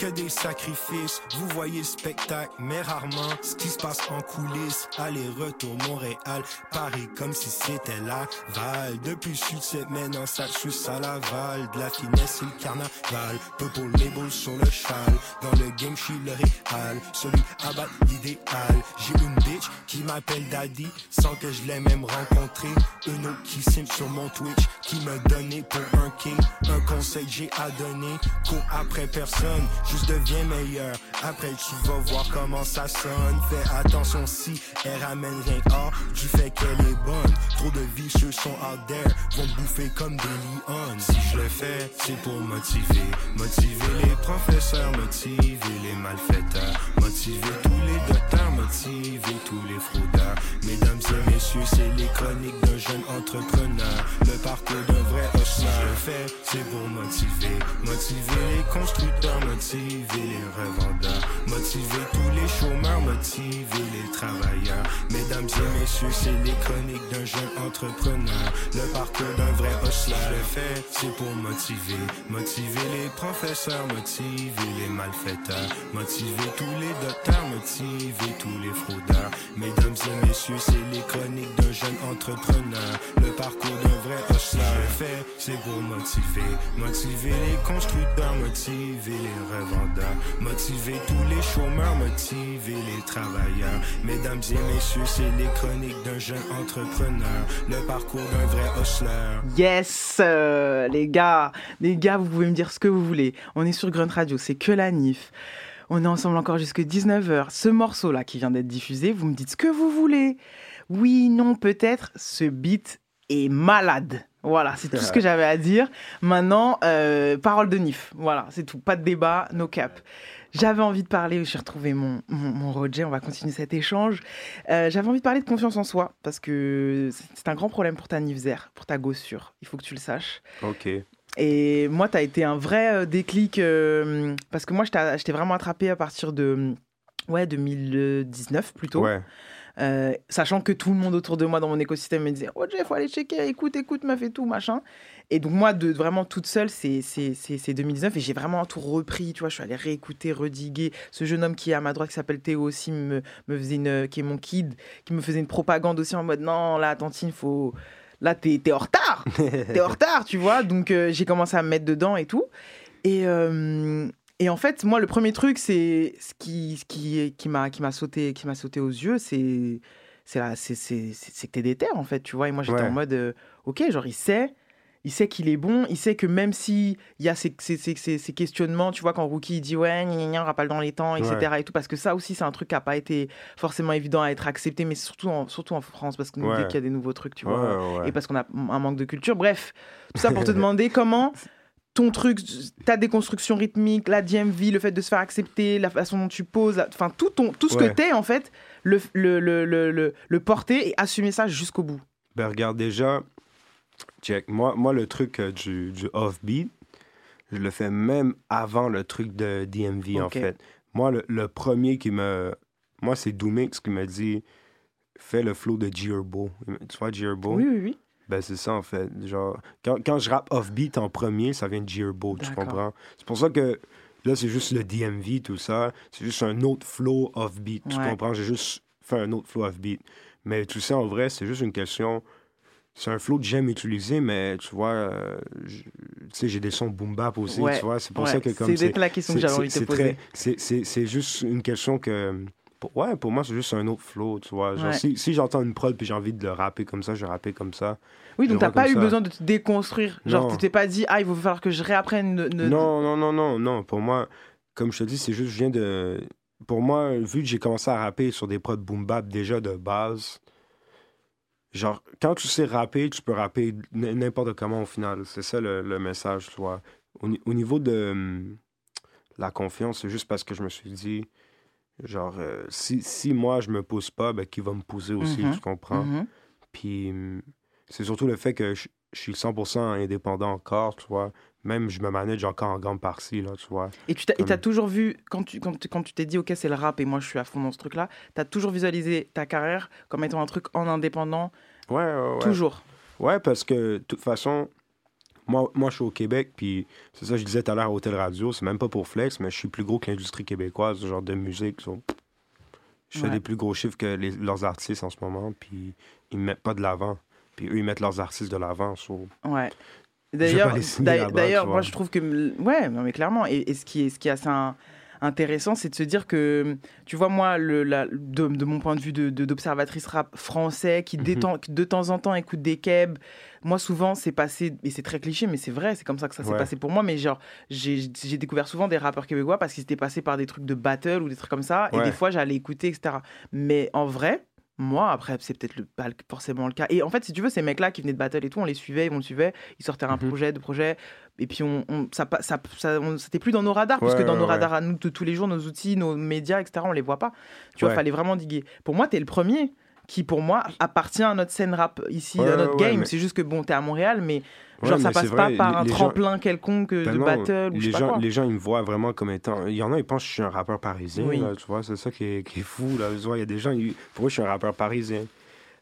Que des sacrifices, vous voyez le spectacle, mais rarement ce qui se passe en coulisses. Aller-retour Montréal, Paris comme si c'était la Val. Depuis le sud, c'est maintenant ça suce à Laval. De la finesse et le carnaval, peu pour les boules sur le cheval. Dans le game, je suis le réal, celui à battre l'idéal. J'ai une bitch qui m'appelle Daddy, sans que je l'ai même rencontré. Une autre qui sim sur mon Twitch, qui me donnait pour un king. Un conseil j'ai à donner, cours après personne, juste deviens meilleur. Après tu vas voir comment ça sonne. Fais attention si elle ramène rien hors du fait qu'elle est bonne. Trop de vicieux sont out there, vont bouffer comme des lions. Si je le fais, c'est pour motiver. Motiver les professeurs, motiver les malfaiteurs. Motiver tous les docteurs, motiver tous les fraudeurs. Mesdames et messieurs, c'est les chroniques d'un jeune entrepreneur. Le parcours d'un vrai hustler. Si je le fais, c'est pour motiver. Motiver les constructeurs, motiver les revendeurs. Motiver tous les chômeurs, motiver les travailleurs. Mesdames et messieurs, c'est les chroniques d'un jeune entrepreneur. Le parcours d'un vrai hustler. Le fais, c'est pour motiver. Motiver les professeurs, motiver les malfaiteurs. Motiver tous les docteurs, motiver tous les fraudeurs. Mesdames et messieurs, c'est les chroniques d'un jeune entrepreneur. Le parcours d'un vrai hustler. Le fais, c'est pour motiver. Motiver les constructeurs, motiver les revendeurs. Motiver tous les chômeurs, motiver les travailleurs. Mesdames et messieurs, c'est les chroniques d'un jeune entrepreneur. Le parcours d'un vrai hustler. Yes, euh, les gars, les gars, vous pouvez me dire ce que vous voulez. On est sur Grunt Radio, c'est que la NIF. On est ensemble encore jusque 19h. Ce morceau-là qui vient d'être diffusé, vous me dites ce que vous voulez. Oui, non, peut-être. Ce beat est malade. Voilà, c'est tout ce que j'avais à dire. Maintenant, euh, parole de Nif. Voilà, c'est tout. Pas de débat, no cap. J'avais envie de parler, j'ai retrouvé mon, mon, mon Roger, on va continuer cet échange. Euh, J'avais envie de parler de confiance en soi, parce que c'est- un grand problème pour ta Nifzer, pour ta gossure. Il faut que tu le saches. Ok. Et moi, tu as été un vrai euh, déclic, euh, parce que moi, je t'ai je t'ai vraiment attrapé à partir de ouais, 2019 plutôt. Ouais. Euh, sachant que tout le monde autour de moi dans mon écosystème me disait Roger, faut aller checker, écoute, écoute, m'a fait tout, machin. Et donc, moi, de, vraiment toute seule, c'est c'est- c'est- c'est 2019 et j'ai vraiment tout repris. Tu vois, je suis allée réécouter, rediguer. Ce jeune homme qui est à ma droite, qui s'appelle Théo aussi, me, me faisait une, qui est mon kid, qui me faisait une propagande aussi en mode non, là, Tantine, faut. Là, t'es t'es en retard. t'es en retard, tu vois. Donc, euh, j'ai commencé à me mettre dedans et tout. Et. euh, et en fait, moi, le premier truc, c'est ce qui, ce qui, qui m'a, qui m'a sauté, qui m'a sauté aux yeux, c'est, c'est là, c'est, c'est, c'est que t'es déter, en fait, tu vois. Et moi, j'étais Ouais. en mode, euh, ok, genre, il sait, il sait qu'il est bon, il sait que même si il y a ces, ces, ces- ces- questionnements, tu vois, quand Rookie il dit ouais, gna, gna, rappelle dans les temps, etc. Ouais. Et tout, parce que ça aussi, c'est un truc qui n'a pas été forcément évident à être accepté, mais surtout en, surtout en France, parce que nous, Ouais. dès qu'il y a des nouveaux trucs, tu vois, et parce qu'on a un manque de culture. Bref, tout ça pour te demander comment ton truc, ta déconstruction rythmique, la DMV, le fait de se faire accepter, la façon dont tu poses, enfin tout, ton, tout ce Ouais. que t'es en fait, le, le, le, le, porter et assumer ça jusqu'au bout. Ben regarde déjà, check, moi, moi le truc euh, du, du off-beat, je le fais même avant le truc de DMV en fait. Moi, le, le premier qui me... Moi, c'est Doomix qui m'a dit, fais le flow de Gerbo. Tu vois Gerbo? Oui, oui, oui. Ben c'est ça en fait. Genre, quand, quand je rappe off-beat en premier, ça vient de Gerbo, tu comprends? C'est pour ça que là, c'est juste le DMV, tout ça. C'est juste un autre flow off-beat, tu Ouais. comprends? J'ai juste fait un autre flow off-beat. Mais tu sais, en vrai, c'est juste une question. C'est un flow que j'aime utiliser, mais tu vois, euh, tu sais, j'ai des sons boom bap aussi, Ouais, tu vois? C'est pour ouais. ça que comme C'est la question que j'avais envie de te poser. c'est juste une question que. Pour- ouais, pour moi, c'est juste un autre flow, tu vois. Genre, Ouais. si, si j'entends une prod puis j'ai envie de le rapper comme ça, je rapper comme ça. Oui, donc t'as pas eu ça. besoin de te déconstruire. Genre, tu t'es pas dit, ah, il va falloir que je réapprenne. ne- ne- Non, non, non, non, non. Pour moi, comme je te dis, c'est juste, je viens de. Pour moi, vu que j'ai commencé à rapper sur des prods boom bap déjà de base, genre, quand tu sais rapper, tu peux rapper n'importe comment au final. C'est ça le, le message, tu vois. Au niveau de hum, la confiance, c'est juste parce que je me suis dit, genre, euh, si, si moi je me pousse pas, ben qui va me pousser aussi, Mhm. tu comprends? Mhm. Puis c'est surtout le fait que je, je suis 100% indépendant encore, tu vois. Même je me manage encore en grande partie, là, tu vois. Et tu Comme- t'as toujours vu, quand tu, quand, tu- quand tu t'es dit, ok, c'est le rap et moi je suis à fond dans ce truc-là, t'as toujours visualisé ta carrière comme étant un truc en indépendant, Ouais, ouais, ouais. toujours. Ouais, parce que, de toute façon, moi, moi je suis au Québec, puis c'est ça, je disais tout à l'heure à Hôtel Radio, c'est même pas pour flex, mais je suis plus gros que l'industrie québécoise, genre de musique. so, Je fais Ouais. des plus gros chiffres que les- leurs artistes en ce moment, puis ils me mettent pas de l'avant. Puis eux, ils mettent leurs artistes de l'avant. so, Ouais. D'ailleurs, d'ailleurs- moi je trouve que. Ouais, non, mais clairement. Et, et ce, qui est, ce qui est assez un- intéressant, c'est de se dire que, tu vois, moi, le, la- de, de mon point de vue de- de- d'observatrice rap français, qui, Mhm. détend- qui de temps en temps écoute des kebs, moi souvent c'est passé, et c'est très cliché, mais c'est vrai, c'est comme ça que ça s'est Ouais. passé pour moi, mais genre, j'ai découvert souvent des rappeurs québécois parce qu'ils étaient passés par des trucs de battle ou des trucs comme ça, et des fois j'allais écouter, etc. Mais en vrai, moi, après, c'est peut-être le- pas forcément le cas. Et en fait, si tu veux, ces mecs-là qui venaient de battle et tout, on les suivait, on le suivait, ils sortaient un Mhm. projet, deux projets, et puis on, on- ça, ça, ça- on- c'était plus dans nos radars, parce Ouais, que dans nos ouais, radars à nous de tous les jours, nos outils, nos médias, etc., on les voit pas. Tu vois, fallait vraiment diguer. Pour moi, t'es le premier qui, pour moi, appartient à notre scène rap ici, à notre game. mais- C'est juste que, bon, t'es à Montréal, mais Ouais, genre, ça passe pas par un gens- tremplin quelconque Ben de non, battle ou je les sais pas gens, quoi. les gens, ils me voient vraiment comme étant. Il y en a, ils pensent que je suis un rappeur parisien. Oui. là, tu vois, c'est ça qui est, qui est fou. Là. Tu vois, il y a des gens, ils- pour eux, je suis un rappeur parisien.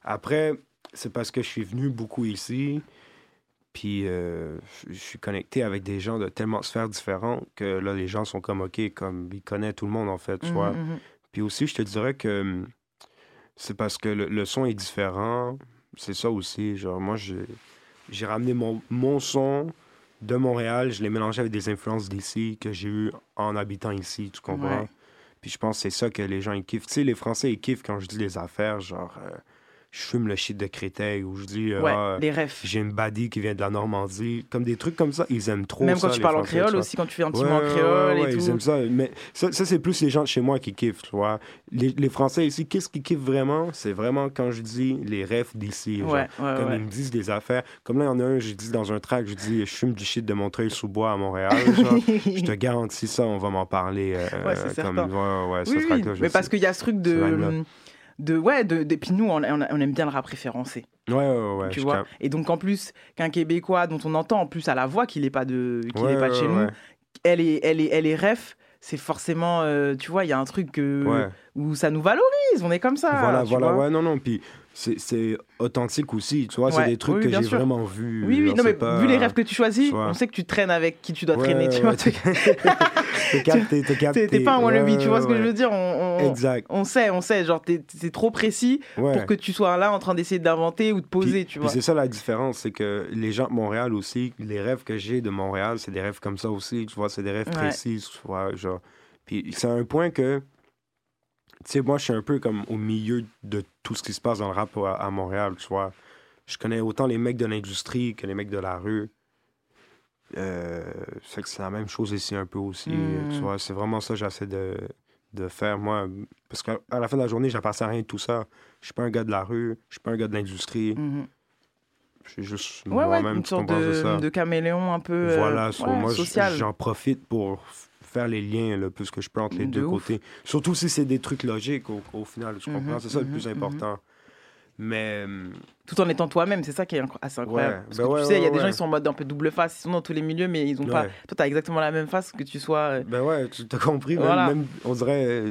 Après, c'est parce que je suis venu beaucoup ici. Puis euh, je je suis connecté avec des gens de tellement sphères différentes que là, les gens sont comme OK, comme ils connaissent tout le monde, en fait, tu Mhm, vois. mhm. Puis aussi, je te dirais que hum, c'est parce que le, le son est différent. C'est ça aussi. Genre, moi, j'ai j'ai ramené mon, mon son de Montréal, je l'ai mélangé avec des influences d'ici que j'ai eues en habitant ici, tu comprends? Ouais. Puis je pense que c'est ça que les gens ils kiffent. Tu sais, les Français, ils kiffent quand je dis les affaires, genre, euh, je fume le shit de Créteil ou je dis, euh, Ouais, ah, les refs. j'ai une baddie qui vient de la Normandie. Comme des trucs comme ça, ils aiment trop Même ça, quand tu les parles en créole aussi, quand tu fais un petit Ouais, mot en créole ouais, et ouais, tout. Ils aiment ça. Mais ça, ça, c'est plus les gens de chez moi qui kiffent, tu vois. Les, les Français ici, qu'est-ce qu'ils kiffent vraiment? C'est vraiment quand je dis les refs d'ici. genre. Ouais, ouais, comme ils me disent des affaires. Comme là, il y en a un, j'ai dit dans un track, je dis, je fume du shit de Montreuil-sous-Bois à Montréal. genre. je te garantis ça, on va m'en parler. euh, Ouais, c'est comme, Oui, oui, je mais parce qu'il y a ce truc de. De ouais, de, de- puis nous, on, aime bien le rap référencé. Ouais, ouais, ouais. tu vois. Et donc, en plus, qu'un Québécois dont on entend en plus à la voix qu'il n'est pas de, qu'il Ouais, est pas de ouais, chez ouais. nous, elle est, elle est, elle est ref. C'est forcément, euh, tu vois, il y a un truc que- Ouais. où ça nous valorise. On est comme ça. voilà, voilà, vois. ouais, non, non. Puis c'est- authentique aussi, tu vois. Ouais, C'est des trucs oui, que j'ai vraiment vus. Oui, oui, non, mais pas- vu les rêves que tu choisis, on sait que tu traînes avec qui tu dois Ouais, traîner. Tu ouais, vois, t'es- pas un wannabe, tu vois ce que je veux dire on, on- Exact. On sait, on sait. Genre, t'es- c'est trop précis pour que tu sois là en train d'essayer d'inventer ou de poser, tu vois. c'est ça la différence, c'est que les gens de Montréal aussi, les rêves que j'ai de Montréal, c'est des rêves comme ça aussi, tu vois, c'est des rêves précis, tu vois, genre. Puis c'est un point que, tu sais, moi, je suis un peu comme au milieu de tout ce qui se passe dans le rap à, à Montréal, tu vois. je connais autant les mecs de l'industrie que les mecs de la rue. Euh, c'est que c'est la même chose ici un peu aussi. Tu vois, c'est vraiment ça que j'essaie de, de faire, moi. Parce qu'à à la fin de la journée, j'appartiens à rien de tout ça. Je suis pas un gars de la rue, je suis pas un gars de l'industrie. Mhm. Je suis juste Ouais, ouais, moi-même, une sorte comprends, c'est ça. de, de caméléon un peu euh, Voilà, ouais, moi, social. j'en profite pour faire les liens le plus que je peux entre les De deux ouf. côtés. Surtout si c'est des trucs logiques au, au final, tu comprends? Mhm, c'est ça le mhm, plus mhm. important. Mais euh, Tout en étant toi-même, c'est ça qui est assez incroyable. Ouais, Parce que ouais, tu sais, il y a des gens qui sont en mode un peu double face, ils sont dans tous les milieux, mais ils ont pas. Toi, t'as exactement la même face que tu sois. ben ouais, tu t'as compris. même- Voilà. Même, on dirait, euh,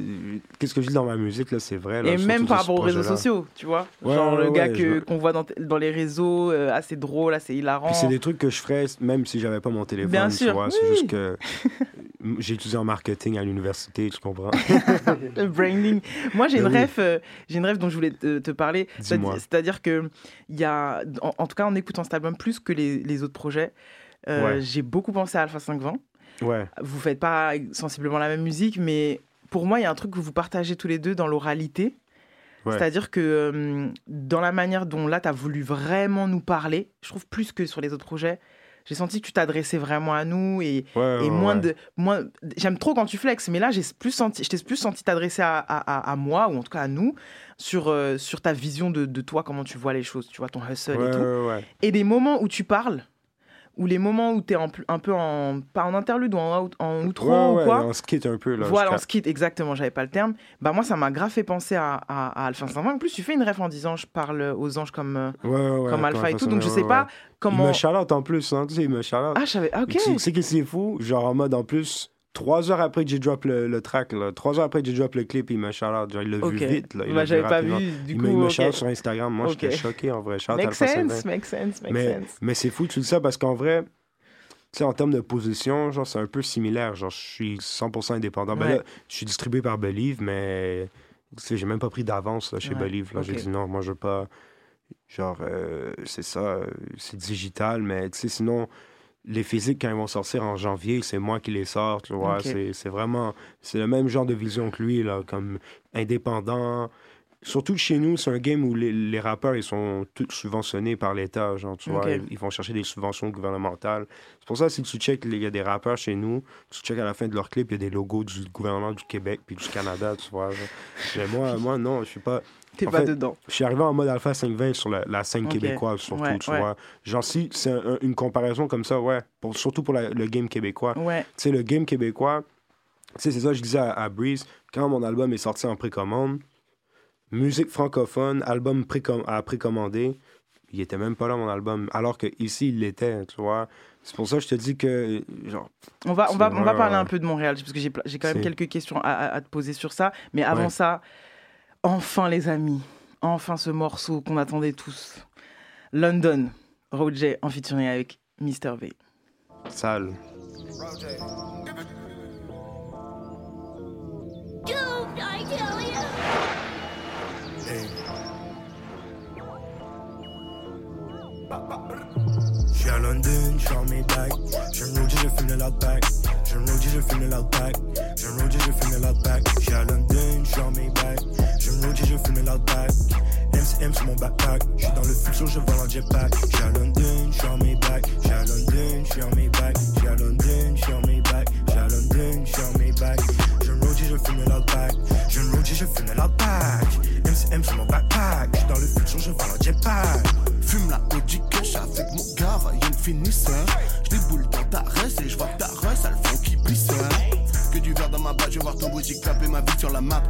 qu'est-ce que je dis dans ma musique, là, c'est vrai. Là, Et même par rapport aux réseaux sociaux, tu vois. Genre le gars que- qu'on voit dans, dans les réseaux, euh, assez drôle, assez hilarant. Puis c'est des trucs que je ferais même si j'avais pas mon téléphone. Bien tu sûr. C'est juste que j'ai étudié en marketing à l'université, tu comprends? le branding. Moi, j'ai une Ben rêve, euh, j'ai une rêve dont je voulais te, parler. C'est-à-dire que il y a, en, en tout cas, en écoutant cet album plus que les, les autres projets, euh, Ouais. j'ai beaucoup pensé à Alpha 520. Ouais. Vous faites pas sensiblement la même musique, mais pour moi, il y a un truc que vous partagez tous les deux dans l'oralité. Ouais. C'est-à-dire que euh, dans la manière dont là, tu as voulu vraiment nous parler, je trouve plus que sur les autres projets, j'ai senti que tu t'adressais vraiment à nous et, Ouais, et ouais, moins de. Moins, j'aime trop quand tu flexes, mais là, j'ai plus senti, je t'ai plus senti t'adresser à, à, à- moi, ou en tout cas à nous, sur, euh, sur ta vision de, de toi, comment tu vois les choses, tu vois, ton hustle et tout. Et des moments où tu parles, ou les moments où tu es un peu en. pas en interlude ou en, en outro Ouais, ou ouais, quoi. se quitte un peu, là. Voilà, se quitte, exactement, j'avais pas le terme. Bah, moi, ça m'a grave fait penser à, à, à Alpha 520. En plus, tu fais une ref en disant je parle aux anges comme, euh, Ouais, comme Alpha et tout. Donc, je sais pas comment. Il me en plus, hein, tu sais, il me Ah, je savais. Ok. Tu sais que c'est fou? Genre en mode en plus, trois heures après que j'ai drop le, le track, là, trois heures après que j'ai drop le clip, il me shout out. Genre, il l'a Ok. vu vite. Là, il l'a j'avais pas vu, du il coup, il me ok. shout out sur Instagram. Moi, Ok. j'étais choqué en vrai. Shout out Make sense, 520. make sense, make mais, sense. Mais c'est fou, tu dis ça parce qu'en vrai, tu sais, en termes de position, genre, c'est un peu similaire. Genre, je suis 100% indépendant. Ben là, je suis distribué par Believe, mais sais, j'ai même pas pris d'avance là, chez Ouais, Believe. Là, j'ai dit non, moi, je veux pas. Genre, euh, c'est ça, euh, c'est digital, mais tu sais, sinon, les physiques, quand ils vont sortir en janvier, c'est moi qui les sors, tu vois. Ok. C'est- vraiment. C'est le même genre de vision que lui, là, comme indépendant. Surtout chez nous, c'est un game où les, les rappeurs, ils sont tous subventionnés par l'État, genre, tu vois. Ils, ils vont chercher des subventions gouvernementales. C'est pour ça, si tu check, il y a des rappeurs chez nous, tu check à la fin de leur clip, il y a des logos du gouvernement du Québec puis du Canada, tu vois. genre. Mais moi, moi, non, je suis pas... T'es pas fait, dedans. Je suis arrivé en mode Alpha 520 sur la, la scène québécoise, surtout, Ouais, tu ouais. vois. Genre, si c'est un- une comparaison comme ça, ouais, pour, surtout pour la- le game québécois. Ouais. Tu sais, le game québécois, tu sais, c'est ça que je disais à, à Breeze, quand mon album est sorti en précommande, musique francophone, album précom- à précommander, il était même pas là, mon album, alors que ici il l'était, tu vois. C'est pour ça que je te dis que, genre... On va, on va, on va parler un peu de Montréal, parce que j'ai quand même quelques questions à, à- à te poser sur ça. Mais avant Ouais. ça, enfin les amis, enfin ce morceau qu'on attendait tous. London, Roger en featuring avec Mr. V. Sale. J'suis à London, j'suis en Maybach. J'aime Roger, je fume le loudback. J'aime Roger, je fume le loudback. J'aime Roger, je fume le loudback. J'suis à London, j'suis en Maybach. J'aime Roger, je fume le loudback. MCM sur mon backpack. J'suis dans le futur, je vends un jetpack. J'suis à London, j'suis en Maybach. J'suis à London, j'suis en Maybach. J'suis à London, j'suis en Maybach. J'suis à London, j'suis en Maybach. J'aime Roger, je fume le loudback. J'aime Roger, je fume le loudback. MCM sur mon backpack. J'suis dans le futur, je vends un jetpack. Fume la Audi Cash avec mon gars, va une finisseur. J'déboule dans ta reste et j'vois ta reste, elle font qui pisseur. Que du verre dans ma batte, je vais voir ton boutique taper ma vie sur la map.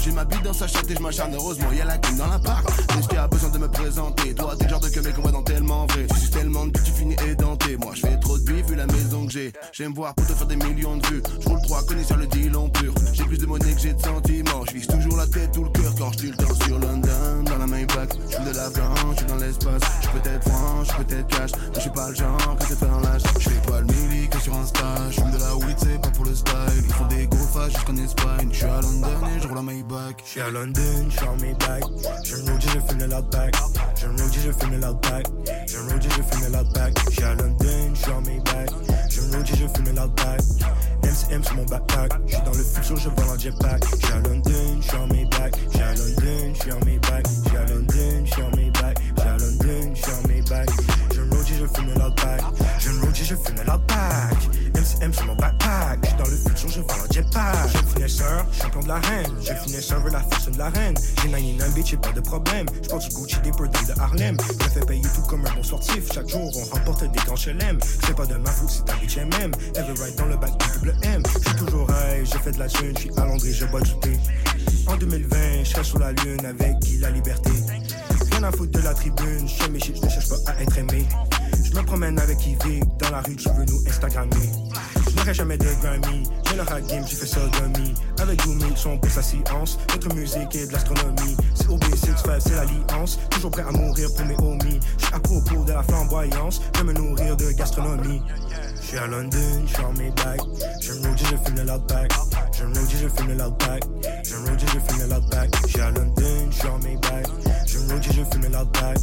J'ai ma bille dans sa chatte et je m'acharne heureusement, y'a la game dans l'appart. Est-ce qu'il a besoin de me présenter? Toi, t'es genre de que qu'on voit dans tellement vrai. Suces tellement de tu finis édenté. Moi, je fais trop de bif vu la maison que j'ai. J'aime voir pour te faire des millions de vues. Je roule trois connais sur le deal en pur. J'ai plus de monnaie que j'ai de sentiments. Je vise toujours la tête ou le cœur quand je le temps sur London. Dans la Maybach, je suis de la je suis dans l'espace. Je peux être franc, je peux être cash. Je suis pas le genre que t'es fait en lâche. Je fais pas le milli que sur Insta. Je fume de la weed, c'est pas pour le style. Ils font des gros fâches jusqu'en Espagne. Je suis à London et je roule la Maybach. J'suis à London, j'suis en Maybach. J'aime Roger, je fume le loudback. J'aime Roger, je fume le loudback. J'aime Roger, je fume le loudback. J'suis à London, j'suis en Maybach. J'aime Roger, je fume le loudback. MCM sur mon backpack. J'suis dans le futur, je vends un jetpack. J'suis à London, j'suis en Maybach. J'suis à London, j'suis en Maybach. J'suis à London, j'suis en Maybach. J'suis à London, la haine. Je me dis je fume la bague. MCM sur mon backpack. J'suis dans le futur, je vends un jetpack. J'ai finisseur, champion de la reine. J'ai finisseur, veux la fashion de la reine. J'ai 99 bitch, j'ai pas de problème. J'porte du Gucci, des Bird de Harlem. Je fais payer tout comme un bon sportif. Chaque jour, on remporte des grands chelem. C'est pas de ma faute si ta bitch MM. Elle veut ride dans le bac du double M. J'suis toujours high, je fais de la thune. J'suis allongé, je bois du thé. En 2020, je sur la lune avec qui la liberté. Rien à foutre de la tribune, je mes chiffres, cherche pas à être aimé. Je me promène avec Yvick dans la rue, tu veux nous Instagrammer. Je n'aurai jamais de Grammy, mais le rap game, j'ai fait sodomie. Avec Doomie, son pour sa science. Notre musique est de l'astronomie. C'est OB65, c'est l'alliance. Toujours prêt à mourir pour mes homies. Je suis à propos de la flamboyance, je me nourrir de gastronomie. Suis à London, je suis en. Je me roadie, je fume le loudback. Je me roadie, je fume le loudback. Je me roadie, je fume le loudback. Je suis à London, je suis en. Je me roadie, je fume le loudback.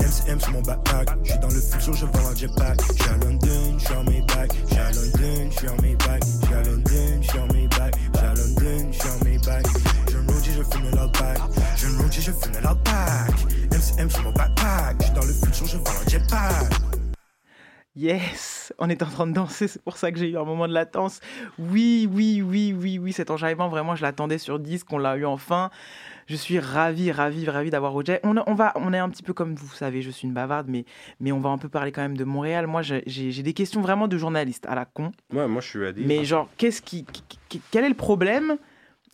MCM sur mon backpack. Je suis dans le futur, je vends un jetpack. Je suis à London, je suis en. Je suis à London, je suis en Maybach. Je suis à London, je suis en. Je suis à London, je suis en. Je me je fume le. Je me je fume le. MCM sur mon backpack. Je suis dans le futur, je vends un jetpack. Yes, on est en train de danser, c'est pour ça que j'ai eu un moment de latence. Oui, oui, oui, oui, oui, cet enjaillement, vraiment, je l'attendais sur disque, on l'a eu enfin. Je suis ravie, ravie, ravie d'avoir Roger. On, on, va, on est un petit peu comme vous savez, je suis une bavarde, mais, mais on va un peu parler quand même de Montréal. Moi, j'ai des questions vraiment de journaliste à la con. Ouais, moi, je suis ready. Mais genre, qu'est-ce qui- quel est le problème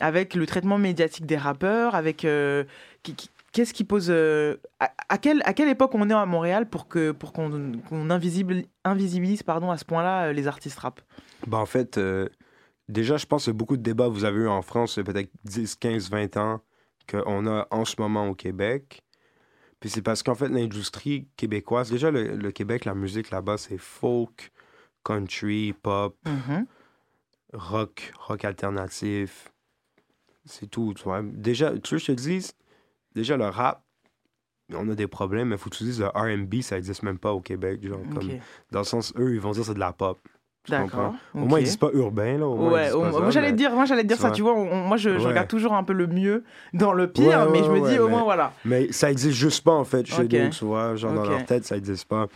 avec le traitement médiatique des rappeurs avec euh, qui- qui- Qu'est-ce qui pose euh, à, à quelle, à quelle époque on est à Montréal pour que pour qu'on qu'on invisible- invisibilise pardon à ce point-là euh, les artistes rap? Ben, en fait, euh, déjà, je pense que beaucoup de débats vous avez eu en France, peut-être 10, 15, 20 ans qu'on a en ce moment au Québec. Puis c'est parce qu'en fait, l'industrie québécoise, déjà, le, le Québec, la musique là-bas, c'est folk, country, pop, Mhm. rock, rock alternatif. C'est tout, tu vois. Déjà, tu veux que je te dise, déjà, le rap, on a des problèmes, mais faut que tu dises le R&B, ça existe même pas au Québec. Genre, comme, dans le sens, eux, ils vont dire c'est de la pop. D'accord? Au moins, ils disent pas urbain, là. Au moins, ils Ouais, au- ça, moi j'allais mais- dire, moi j'allais dire ça, tu vois. on- moi je, regarde toujours un peu le mieux dans le pire, Ouais, mais je me dis au mais- moins voilà. Mais ça existe juste pas, en fait, chez Ok. nous, tu vois. Genre, dans leur tête, ça existe pas.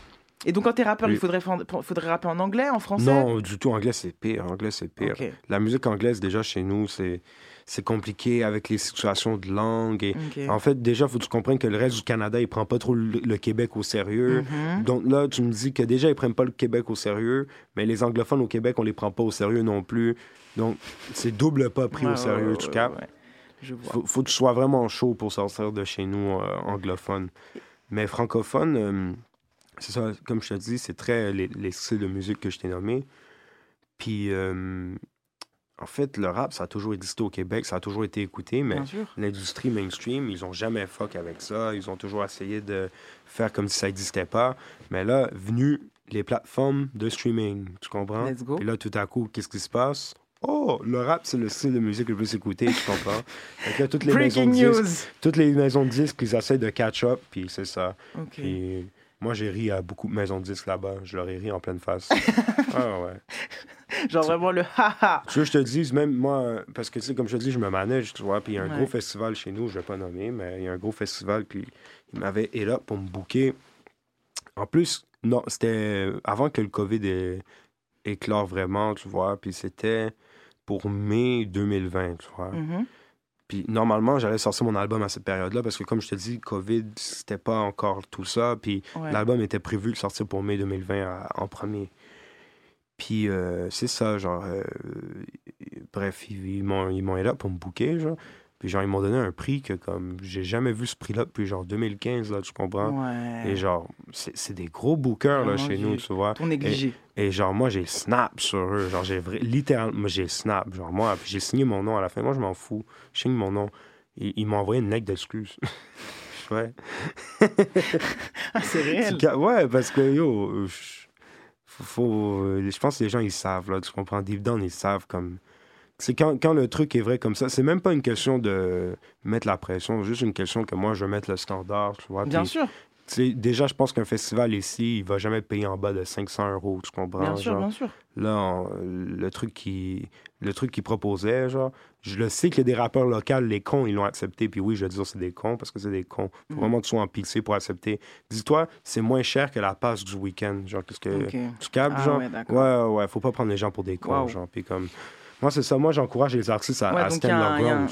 Et donc quand t'es rappeur, il faudrait, faudrait rapper en anglais, en français? Non, du tout. Anglais, c'est pire. Anglais, c'est pire. La musique anglaise, déjà, chez nous, c'est c'est compliqué avec les situations de langue. Et. En fait, déjà, faut que tu comprennes que le reste du Canada, il prend pas trop le, le Québec au sérieux. Mhm. Donc là, tu me dis que déjà, ils prennent pas le Québec au sérieux, mais les anglophones au Québec, on les prend pas au sérieux non plus. Donc, c'est double pas pris Ouais, au sérieux, ouais, tu capes? ouais. Je vois. faut, faut que tu sois vraiment chaud pour sortir de chez nous euh, anglophone. Mais francophone, euh, c'est ça, comme je te dis, c'est très les, les styles de musique que je t'ai nommés. Puis, euh, en fait, le rap, ça a toujours existé au Québec, ça a toujours été écouté, mais l'industrie mainstream, ils ont jamais fuck avec ça. Ils ont toujours essayé de faire comme si ça n'existait pas. Mais là, venu les plateformes de streaming, tu comprends? Let's go. Puis là, tout à coup, qu'est-ce qui se passe? Oh, le rap, c'est le style de musique le plus écouté, tu comprends? Que là, toutes les Breaking maisons de news. disques, toutes les maisons de disques, ils essaient de catch up, puis c'est ça. Ok. Puis moi, j'ai ri à beaucoup de maisons de disques là-bas. Je leur ai ri en pleine face. ah ouais. Genre vraiment le haha. Tu veux que je te dise, même moi, parce que tu sais, comme je te dis, je me manage, tu vois, puis il y a un Ouais. gros festival chez nous, je vais pas nommer, mais il y a un gros festival, puis il m'avait est là pour me booker. En plus, non, c'était avant que le COVID éclore vraiment, tu vois, puis c'était pour mai 2020, tu vois. Mhm. Puis normalement, j'allais sortir mon album à cette période-là parce que, comme je te dis, COVID, c'était pas encore tout ça. Puis Ouais. l'album était prévu de sortir pour mai 2020 à- en premier. Puis euh, c'est ça, genre. euh, bref, ils, ils m'ont aidé pour me booker, genre. Puis genre, ils m'ont donné un prix que, comme, j'ai jamais vu ce prix-là depuis genre 2015, là, tu comprends? Ouais. Et genre, c'est c'est des gros bookers, là, Vraiment chez nous, tu vois. négligé. Et, et genre, moi, j'ai snap sur eux. Genre, j'ai vrai- littéralement, moi, j'ai snap. Genre, moi, puis j'ai signé mon nom à la fin. Moi, je m'en fous. Je signe mon nom. Ils, ils m'ont envoyé une lettre d'excuse. ouais. Ah, c'est réel. Ouais, parce que, yo, je- faut, faut- euh, je pense que les gens, ils savent, là. Tu comprends? Deep down, ils savent, comme... C'est quand, quand le truc est vrai comme ça, c'est même pas une question de mettre la pression, c'est juste une question que moi, je veux mettre le standard, tu vois. Bien sûr. Déjà, je pense qu'un festival ici, il va jamais payer en bas de 500 euros, tu comprends? Bien sûr, genre? bien sûr. Là, on- le truc qui le truc qu'il proposait, genre, je le sais qu'il y a des rappeurs locaux, les cons, ils l'ont accepté. Puis oui, je veux dire, c'est des cons parce que c'est des cons. Faut Mhm. vraiment que tu sois en pixé pour accepter. Dis-toi, c'est moins cher que la passe du week-end. Genre, qu'est-ce que tu captes, Ah genre? ouais, ouais, ouais, faut pas prendre les gens pour des cons, Wow. genre. Puis comme. Moi, c'est ça. Moi, j'encourage les artistes à, Ouais, à leur ground.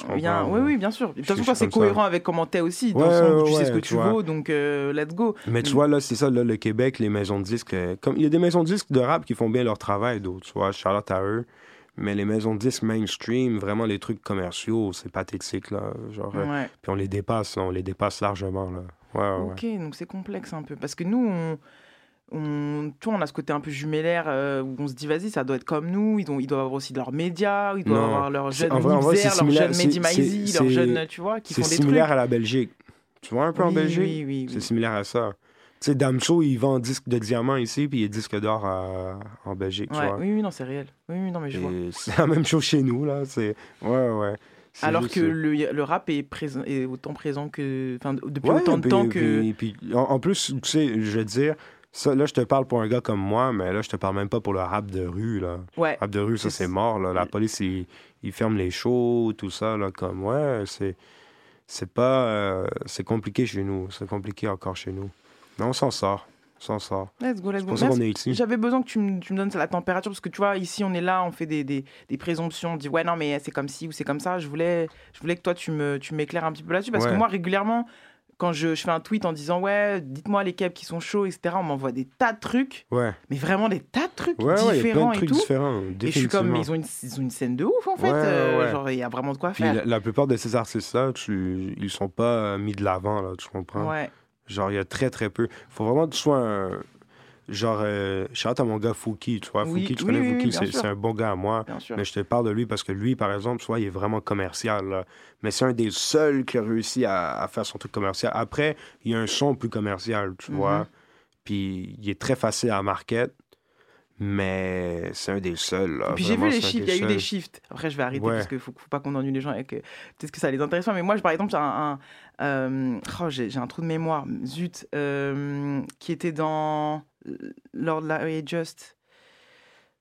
Oui, oui, bien sûr. De toute façon, c'est ça. cohérent avec comment t'es aussi. Dans Ouais, le sens où ouais, tu sais ce que tu vois. vaux, donc euh, let's go. Mais tu vois, là, c'est ça, là, le Québec, les maisons de disques, euh, comme il y a des maisons de disques de rap qui font bien leur travail, d'autres, tu vois, Charlotte à eux. Mais les maisons de disques mainstream, vraiment les trucs commerciaux, c'est pathétique, là. Genre, euh, puis on les dépasse, là, on les dépasse largement, là. Ok, donc c'est complexe un peu. Parce que nous, on, on, tu vois, on a ce côté un peu jumellaire euh, où on se dit, vas-y, ça doit être comme nous. Ils, ont, ils doivent avoir aussi leurs médias, ils doivent Non. avoir leurs C'est- jeunes en en c'est leurs similaire- jeunes Mehdi c'est- Maizi, c'est- leurs c'est- jeunes, tu vois, qui C'est font des similaire trucs. à la Belgique. Tu vois un peu en Oui, Belgique? oui, oui. C'est similaire à ça. Tu sais, Damso, il vend disque de diamant ici, puis il est disque d'or à- en Belgique, tu Ouais, vois. oui, oui, non, c'est réel. Oui, oui, non, mais je vois. Et c'est la même chose chez nous, là. C'est... Ouais, ouais. C'est Alors que le, le rap est, présent, est autant présent que. Enfin, depuis Ouais, autant de puis- temps que. puis- puis en, en plus, tu sais, je veux dire, ça, là, je te parle pour un gars comme moi, mais là, je te parle même pas pour le rap de rue, là. Ouais. Rap de rue, ça, C'est- mort, là. La police, ils ils ferment les shows, tout ça, là, comme, ouais, c'est... C'est pas... euh, c'est compliqué chez nous. C'est compliqué encore chez nous. Mais on s'en sort. On s'en sort. Let's go, let's go. est ici. J'avais besoin que tu me, tu me donnes la température parce que tu vois, ici on est là, on fait des, des, des présomptions, on dit ouais, non, mais c'est comme ci ou c'est comme ça. Je voulais, je voulais que toi tu me- tu m'éclaires un petit peu là-dessus parce que moi, régulièrement, quand je, je fais un tweet en disant ouais, dites-moi les kebs qui sont chauds, etc., on m'envoie des tas de trucs, Ouais. mais vraiment des tas de trucs Ouais, ouais, il y a plein différents de trucs et tout. différents, et je suis comme, mais ils ont, une, ils ont une scène de ouf en fait. Ouais, euh, ouais. Genre, il y a vraiment de quoi faire. la, la plupart de ces artistes-là, tu, ils sont pas euh, mis de l'avant, là, tu comprends? Ouais. Genre, il y a très, très peu. faut vraiment que tu sois un... Genre, euh, shout out à mon gars Fouki, tu vois. Oui, Fouki, tu oui, connais oui, Fouki, c'est un bon gars à moi. Mais je te parle de lui parce que lui, par exemple, vois, il est vraiment commercial. là. Mais c'est un des seuls qui a réussi à, à faire son truc commercial. Après, il y a un son plus commercial, tu Mhm. vois. Puis il est très facile à market. Mais c'est un des seuls. là. Et puis j'ai vu les shifts, il y a eu des shifts. Après, je vais arrêter Ouais. parce qu'il faut, faut pas qu'on ennuie les gens avec euh, peut-être que ça les intéresse pas. Mais moi, je- par exemple, j'ai un. un, euh, oh, j'ai j'ai un trou de mémoire, zut, euh, qui était dans Lord Larry Just.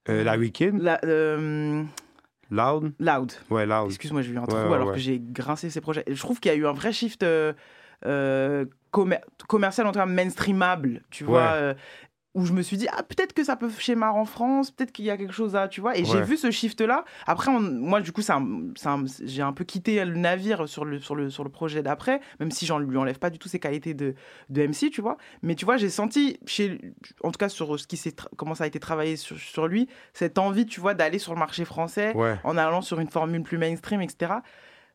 Euh, la Weekend? La, euh, Loud? Loud. Ouais, Loud. Excuse-moi, j'ai eu un trou ouais, alors ouais. que j'ai grincé ces projets. Je trouve qu'il y a eu un vrai shift euh, euh, commer- commercial en termes mainstreamable, tu vois. Euh, où je me suis dit, ah, peut-être que ça peut schémar en France, peut-être qu'il y a quelque chose à, tu vois. Et j'ai vu ce shift-là. Après, on- moi, du coup, ça, ça- j'ai un peu quitté le navire sur le, sur le, sur le projet d'après, même si j'en lui enlève pas du tout ses qualités de, de MC, tu vois. Mais tu vois, j'ai senti, chez, en tout cas, sur ce qui s'est comment ça a été travaillé sur, sur lui, cette envie, tu vois, d'aller sur le marché français Ouais. en allant sur une formule plus mainstream, etc.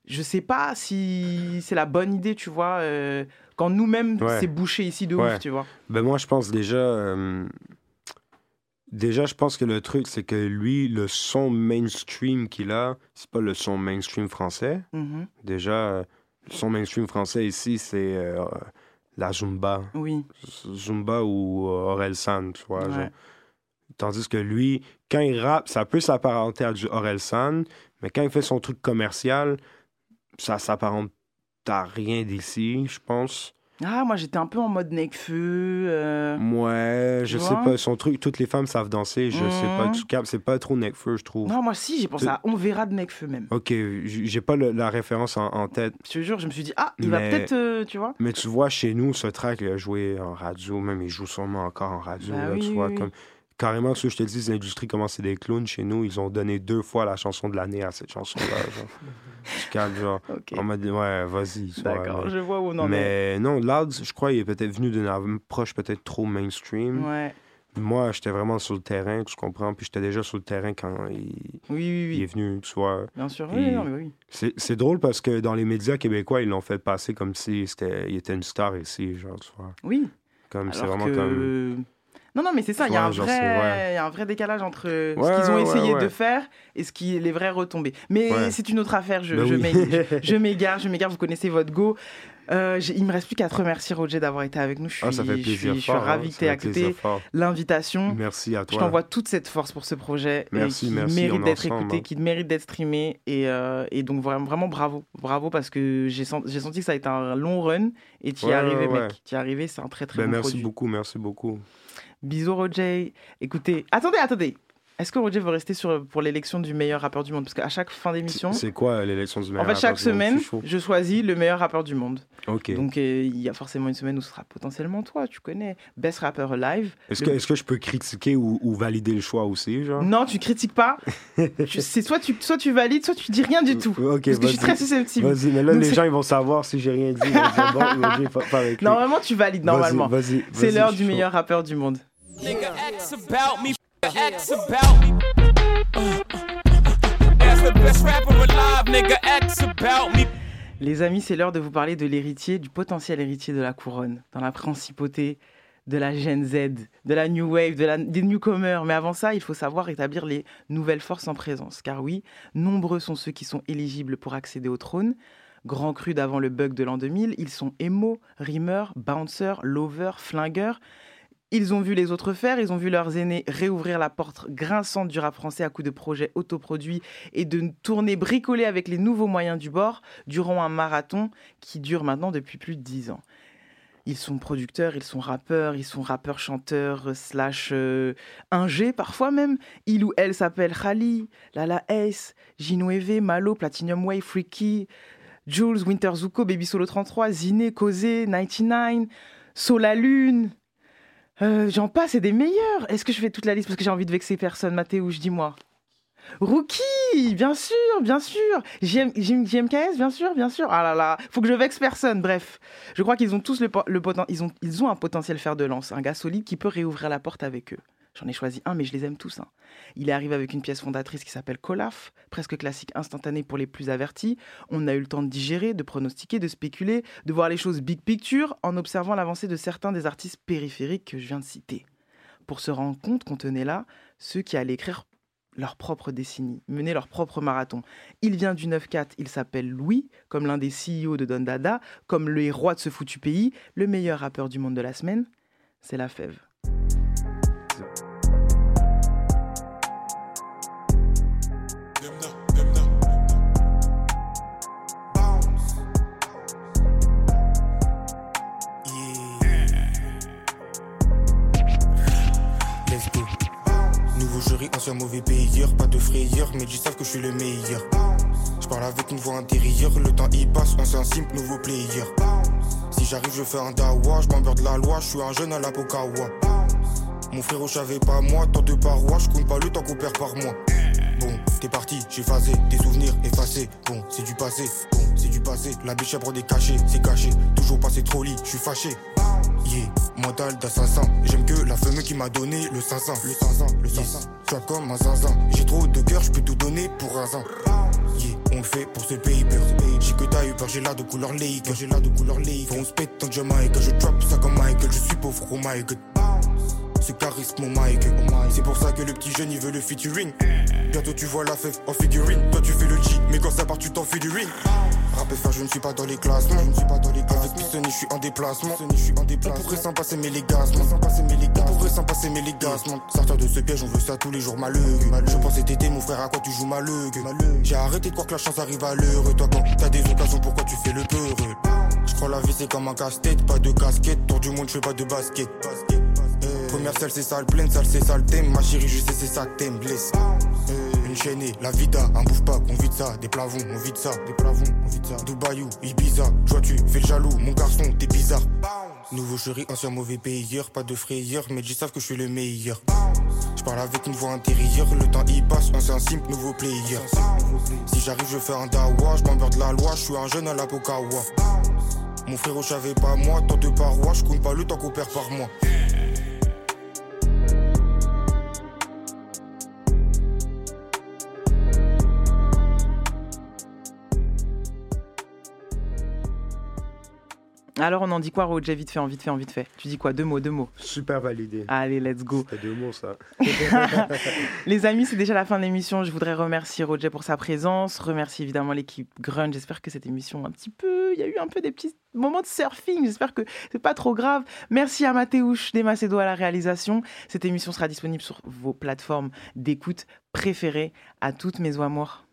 Je sais pas si c'est la bonne idée, tu vois, euh, quand nous-mêmes, Ouais. c'est bouché ici de Ouais. ouf, tu vois. Ben moi, je pense déjà. euh, Déjà, je pense que le truc, c'est que lui, le son mainstream qu'il a, c'est pas le son mainstream français. Mhm. Déjà, euh, le son mainstream français ici, c'est euh, la Zumba. Oui. Zumba ou Orelsan, tu vois. Ouais. genre. Tandis que lui, quand il rappe, ça peut s'apparenter à du Orelsan, mais quand il fait son truc commercial, ça s'apparente à rien d'ici, je pense. Ah, moi, j'étais un peu en mode Necfeu. euh, Ouais, je sais pas. Son truc, toutes les femmes savent danser. Je sais pas. Mhm. Tu captes, c'est pas trop Necfeu, je trouve. Non, moi, si, j'ai pensé à On verra de Necfeu même. Ok, j'ai pas le- la référence en, en tête. Je te jure, je me suis dit, ah, il va peut-être, euh, tu vois. Mais tu vois, chez nous, ce track, il a joué en radio. Même, il joue sûrement encore en radio. Bah là, oui, tu vois, oui. comme... Carrément, ce que je te dis, l'industrie commence des clowns. Chez nous, ils ont donné deux fois la chanson de l'année à cette chanson-là. Tu calmes, genre. Ok. On m'a dit, ouais, vas-y. D'accord, mais- je vois où on en est. Mais non, Loud, je crois, il est peut-être venu d'une approche peut-être trop mainstream. Ouais. Moi, j'étais vraiment sur le terrain, tu comprends. Puis j'étais déjà sur le terrain quand il, Oui, oui, oui. il est venu, tu vois. Bien sûr, oui, non, mais oui. C'est c'est drôle parce que dans les médias québécois, ils l'ont fait passer comme si il était une star ici, genre, tu vois. Oui. Comme, c'est vraiment que- comme. Non, non, mais c'est ça, il y, a Ouais, y a un vrai décalage entre ce Ouais, qu'ils ont essayé de faire et ce qui les vraies retombées. Mais c'est une autre affaire, je, Ben je oui. je m'égare, je m'égare, vous connaissez votre go. Euh, il me reste plus qu'à te remercier, Roger, d'avoir été avec nous. Je suis, Ah, ça fait je plaisir suis, je suis fort, hein, ravi que tu aies accepté l'invitation. Merci à Je toi. t'envoie toute cette force pour ce projet Merci, et qui merci, mérite d'être écouté, hein. qui mérite d'être streamé. Et, euh, et donc vraiment, vraiment bravo. Bravo parce que j'ai senti, senti que ça a été un long run et tu y es arrivé, mec. Tu y es arrivé, c'est un très très Ben, bon merci produit. beaucoup, merci beaucoup. Bisous Roger. Écoutez, attendez, attendez. Est-ce que Roger veut rester sur, pour l'élection du meilleur rappeur du monde? Parce qu'à chaque fin d'émission, C'est quoi l'élection du meilleur en fait, chaque rappeur du monde? semaine, Je choisis le meilleur rappeur du monde. Ok. Donc, euh, il y a forcément une semaine où ce sera potentiellement toi, tu connais. Best rappeur live. Est-ce Le- que, est-ce que je peux critiquer ou, ou valider le choix aussi, genre? Non, tu critiques pas. C'est soit tu, soit tu valides, soit tu dis rien du tout. Ok, Parce que je suis très susceptible. Vas-y, mais là, Donc, les gens, ils vont savoir si j'ai rien dit. Ils vont dire, bon, Roger, pas, pas avec lui. Normalement, tu valides, normalement. C'est l'heure du meilleur rappeur du monde. Nigga, X about me. X about me. That's the best rapper alive, nigga. X about me. Les amis, c'est l'heure de vous parler de l'héritier, du potentiel héritier de la couronne, dans la principauté de la Gen Z, de la New Wave, de la, des newcomers. Mais avant ça, il faut savoir établir les nouvelles forces en présence. Car oui, nombreux sont ceux qui sont éligibles pour accéder au trône. Grand cru d'avant le bug de l'an 2000, ils sont émo, rimeurs, bouncers, lovers, flingueurs. Ils ont vu les autres faire, ils ont vu leurs aînés réouvrir la porte grinçante du rap français à coups de projets autoproduits et de tournées bricolées avec les nouveaux moyens du bord durant un marathon qui dure maintenant depuis plus de 10 ans. Ils sont producteurs, ils sont rappeurs, ils sont rappeurs, chanteurs, euh, slash euh, ingé parfois même. Il ou elle s'appelle Khali, Lala Ace, Ginoueve, Malo, Platinum Way, Freaky, Jules, Winter Zuko, Baby Solo 33, Ziné, Causé, 99, Sola Lune. Euh, J'en passe, c'est des meilleurs. Est-ce que je fais toute la liste parce que j'ai envie de vexer personne? Mathéouche, dis-moi. Rookie, bien sûr, bien sûr. JM, JM JMKS, bien sûr, bien sûr. Ah là là, faut que je vexe personne. Bref, je crois qu'ils ont tous le, le ils ont, ils ont un potentiel fer de lance, un gars solide qui peut réouvrir la porte avec eux. J'en ai choisi un, mais je les aime tous. hein. Il est arrivé avec une pièce fondatrice qui s'appelle Colaf, presque classique instantané pour les plus avertis. On a eu le temps de digérer, de pronostiquer, de spéculer, de voir les choses big picture en observant l'avancée de certains des artistes périphériques que je viens de citer. Pour se rendre compte qu'on tenait là ceux qui allaient écrire leur propre décennie, mener leur propre marathon. Il vient du 9-4, il s'appelle Louis, comme l'un des CEO de Don Dada, comme le roi de ce foutu pays, le meilleur rappeur du monde de la semaine, c'est la fève. Jury, ancien mauvais payeur, pas de frayeur, mais ils savent que je suis le meilleur. Je parle avec une voix intérieure, le temps y passe, on un simple nouveau player. Si j'arrive, je fais un dawa, je m'emmerde la loi, je suis un jeune à la Pokawa. Mon frérot, je savais pas moi, tant de parois, je compte pas le temps qu'on perd par mois. Bon, t'es parti, j'ai phasé, des souvenirs effacés. Bon, c'est du passé, bon, c'est du passé. La biche prend des cachets, c'est caché. Toujours passé trop lit, je suis fâché. Yeah, mental d'assassin. J'aime que la femme qui m'a donné le 500. Le 500, le 500. Tu vois comme un zinzin. J'ai trop de cœur, je peux tout donner pour un zin. Yeah, on le fait pour ce paper. J'ai que t'as eu peur, j'ai l'air de couleur lake. J'ai l'air de couleur lake. Faut on se pète tant que Jamaïque. Je drop ça comme Michael, je suis pauvre, oh my god. Ce charisme, mon Mike. C'est pour ça que le petit jeune il veut le featuring. Bientôt tu vois la fève en figurine. Toi tu fais le G, mais quand ça part tu t'en fais du ring. Rap faire, je ne suis pas dans les classements. Je ne suis pas dans les classements. Avec Pistonné, je suis en déplacement. Je suis en déplacement. Pourrait s'en passer, mais les gaz, On pourrait s'en passer, mais les gaz, Sortir de ce piège, on veut ça tous les jours, malheureux. Je pensais t'aider, mon frère, à quoi tu joues malheureux. J'ai arrêté de croire que la chance arrive à l'heure. Toi, quand t'as des occasions, pourquoi tu fais le peureux Je crois la vie, c'est comme un casse-tête, pas de casquette. Tour du monde, je fais pas de basket. Première salle, c'est sale pleine, salle, c'est sale thème. Ma chérie, je sais, c'est ça que t'aimes, blesse. La vida, un bouffe pas, on vide ça, des plavons, on vide ça, des plavons, on vide ça. Dubaïou, Ibiza, toi tu fais le jaloux, mon garçon, t'es bizarre. Nouveau chéri, ancien mauvais payeur, pas de frayeur, mais ils savent que je suis le meilleur. Je parle avec une voix intérieure, le temps y passe, ancien simple, nouveau player. Si j'arrive, je fais un dawa, je m'emmerde la loi, je suis un jeune à la Pokawa. Mon frérot, je savais pas moi, tant de parois, je compte pas le temps qu'on perd par mois. Alors on en dit quoi Roger Vite fait, en vite fait, en vite fait. Tu dis quoi? Deux mots, deux mots. Super validé. Allez, let's go. C'était deux mots, ça. Les amis, c'est déjà la fin de l'émission. Je voudrais remercier Roger pour sa présence, remercier évidemment l'équipe Grunge. J'espère que cette émission un petit peu, il y a eu un peu des petits moments de surfing. J'espère que c'est pas trop grave. Merci à Mathéouche des Macedo à la réalisation. Cette émission sera disponible sur vos plateformes d'écoute préférées. À toutes mes amours.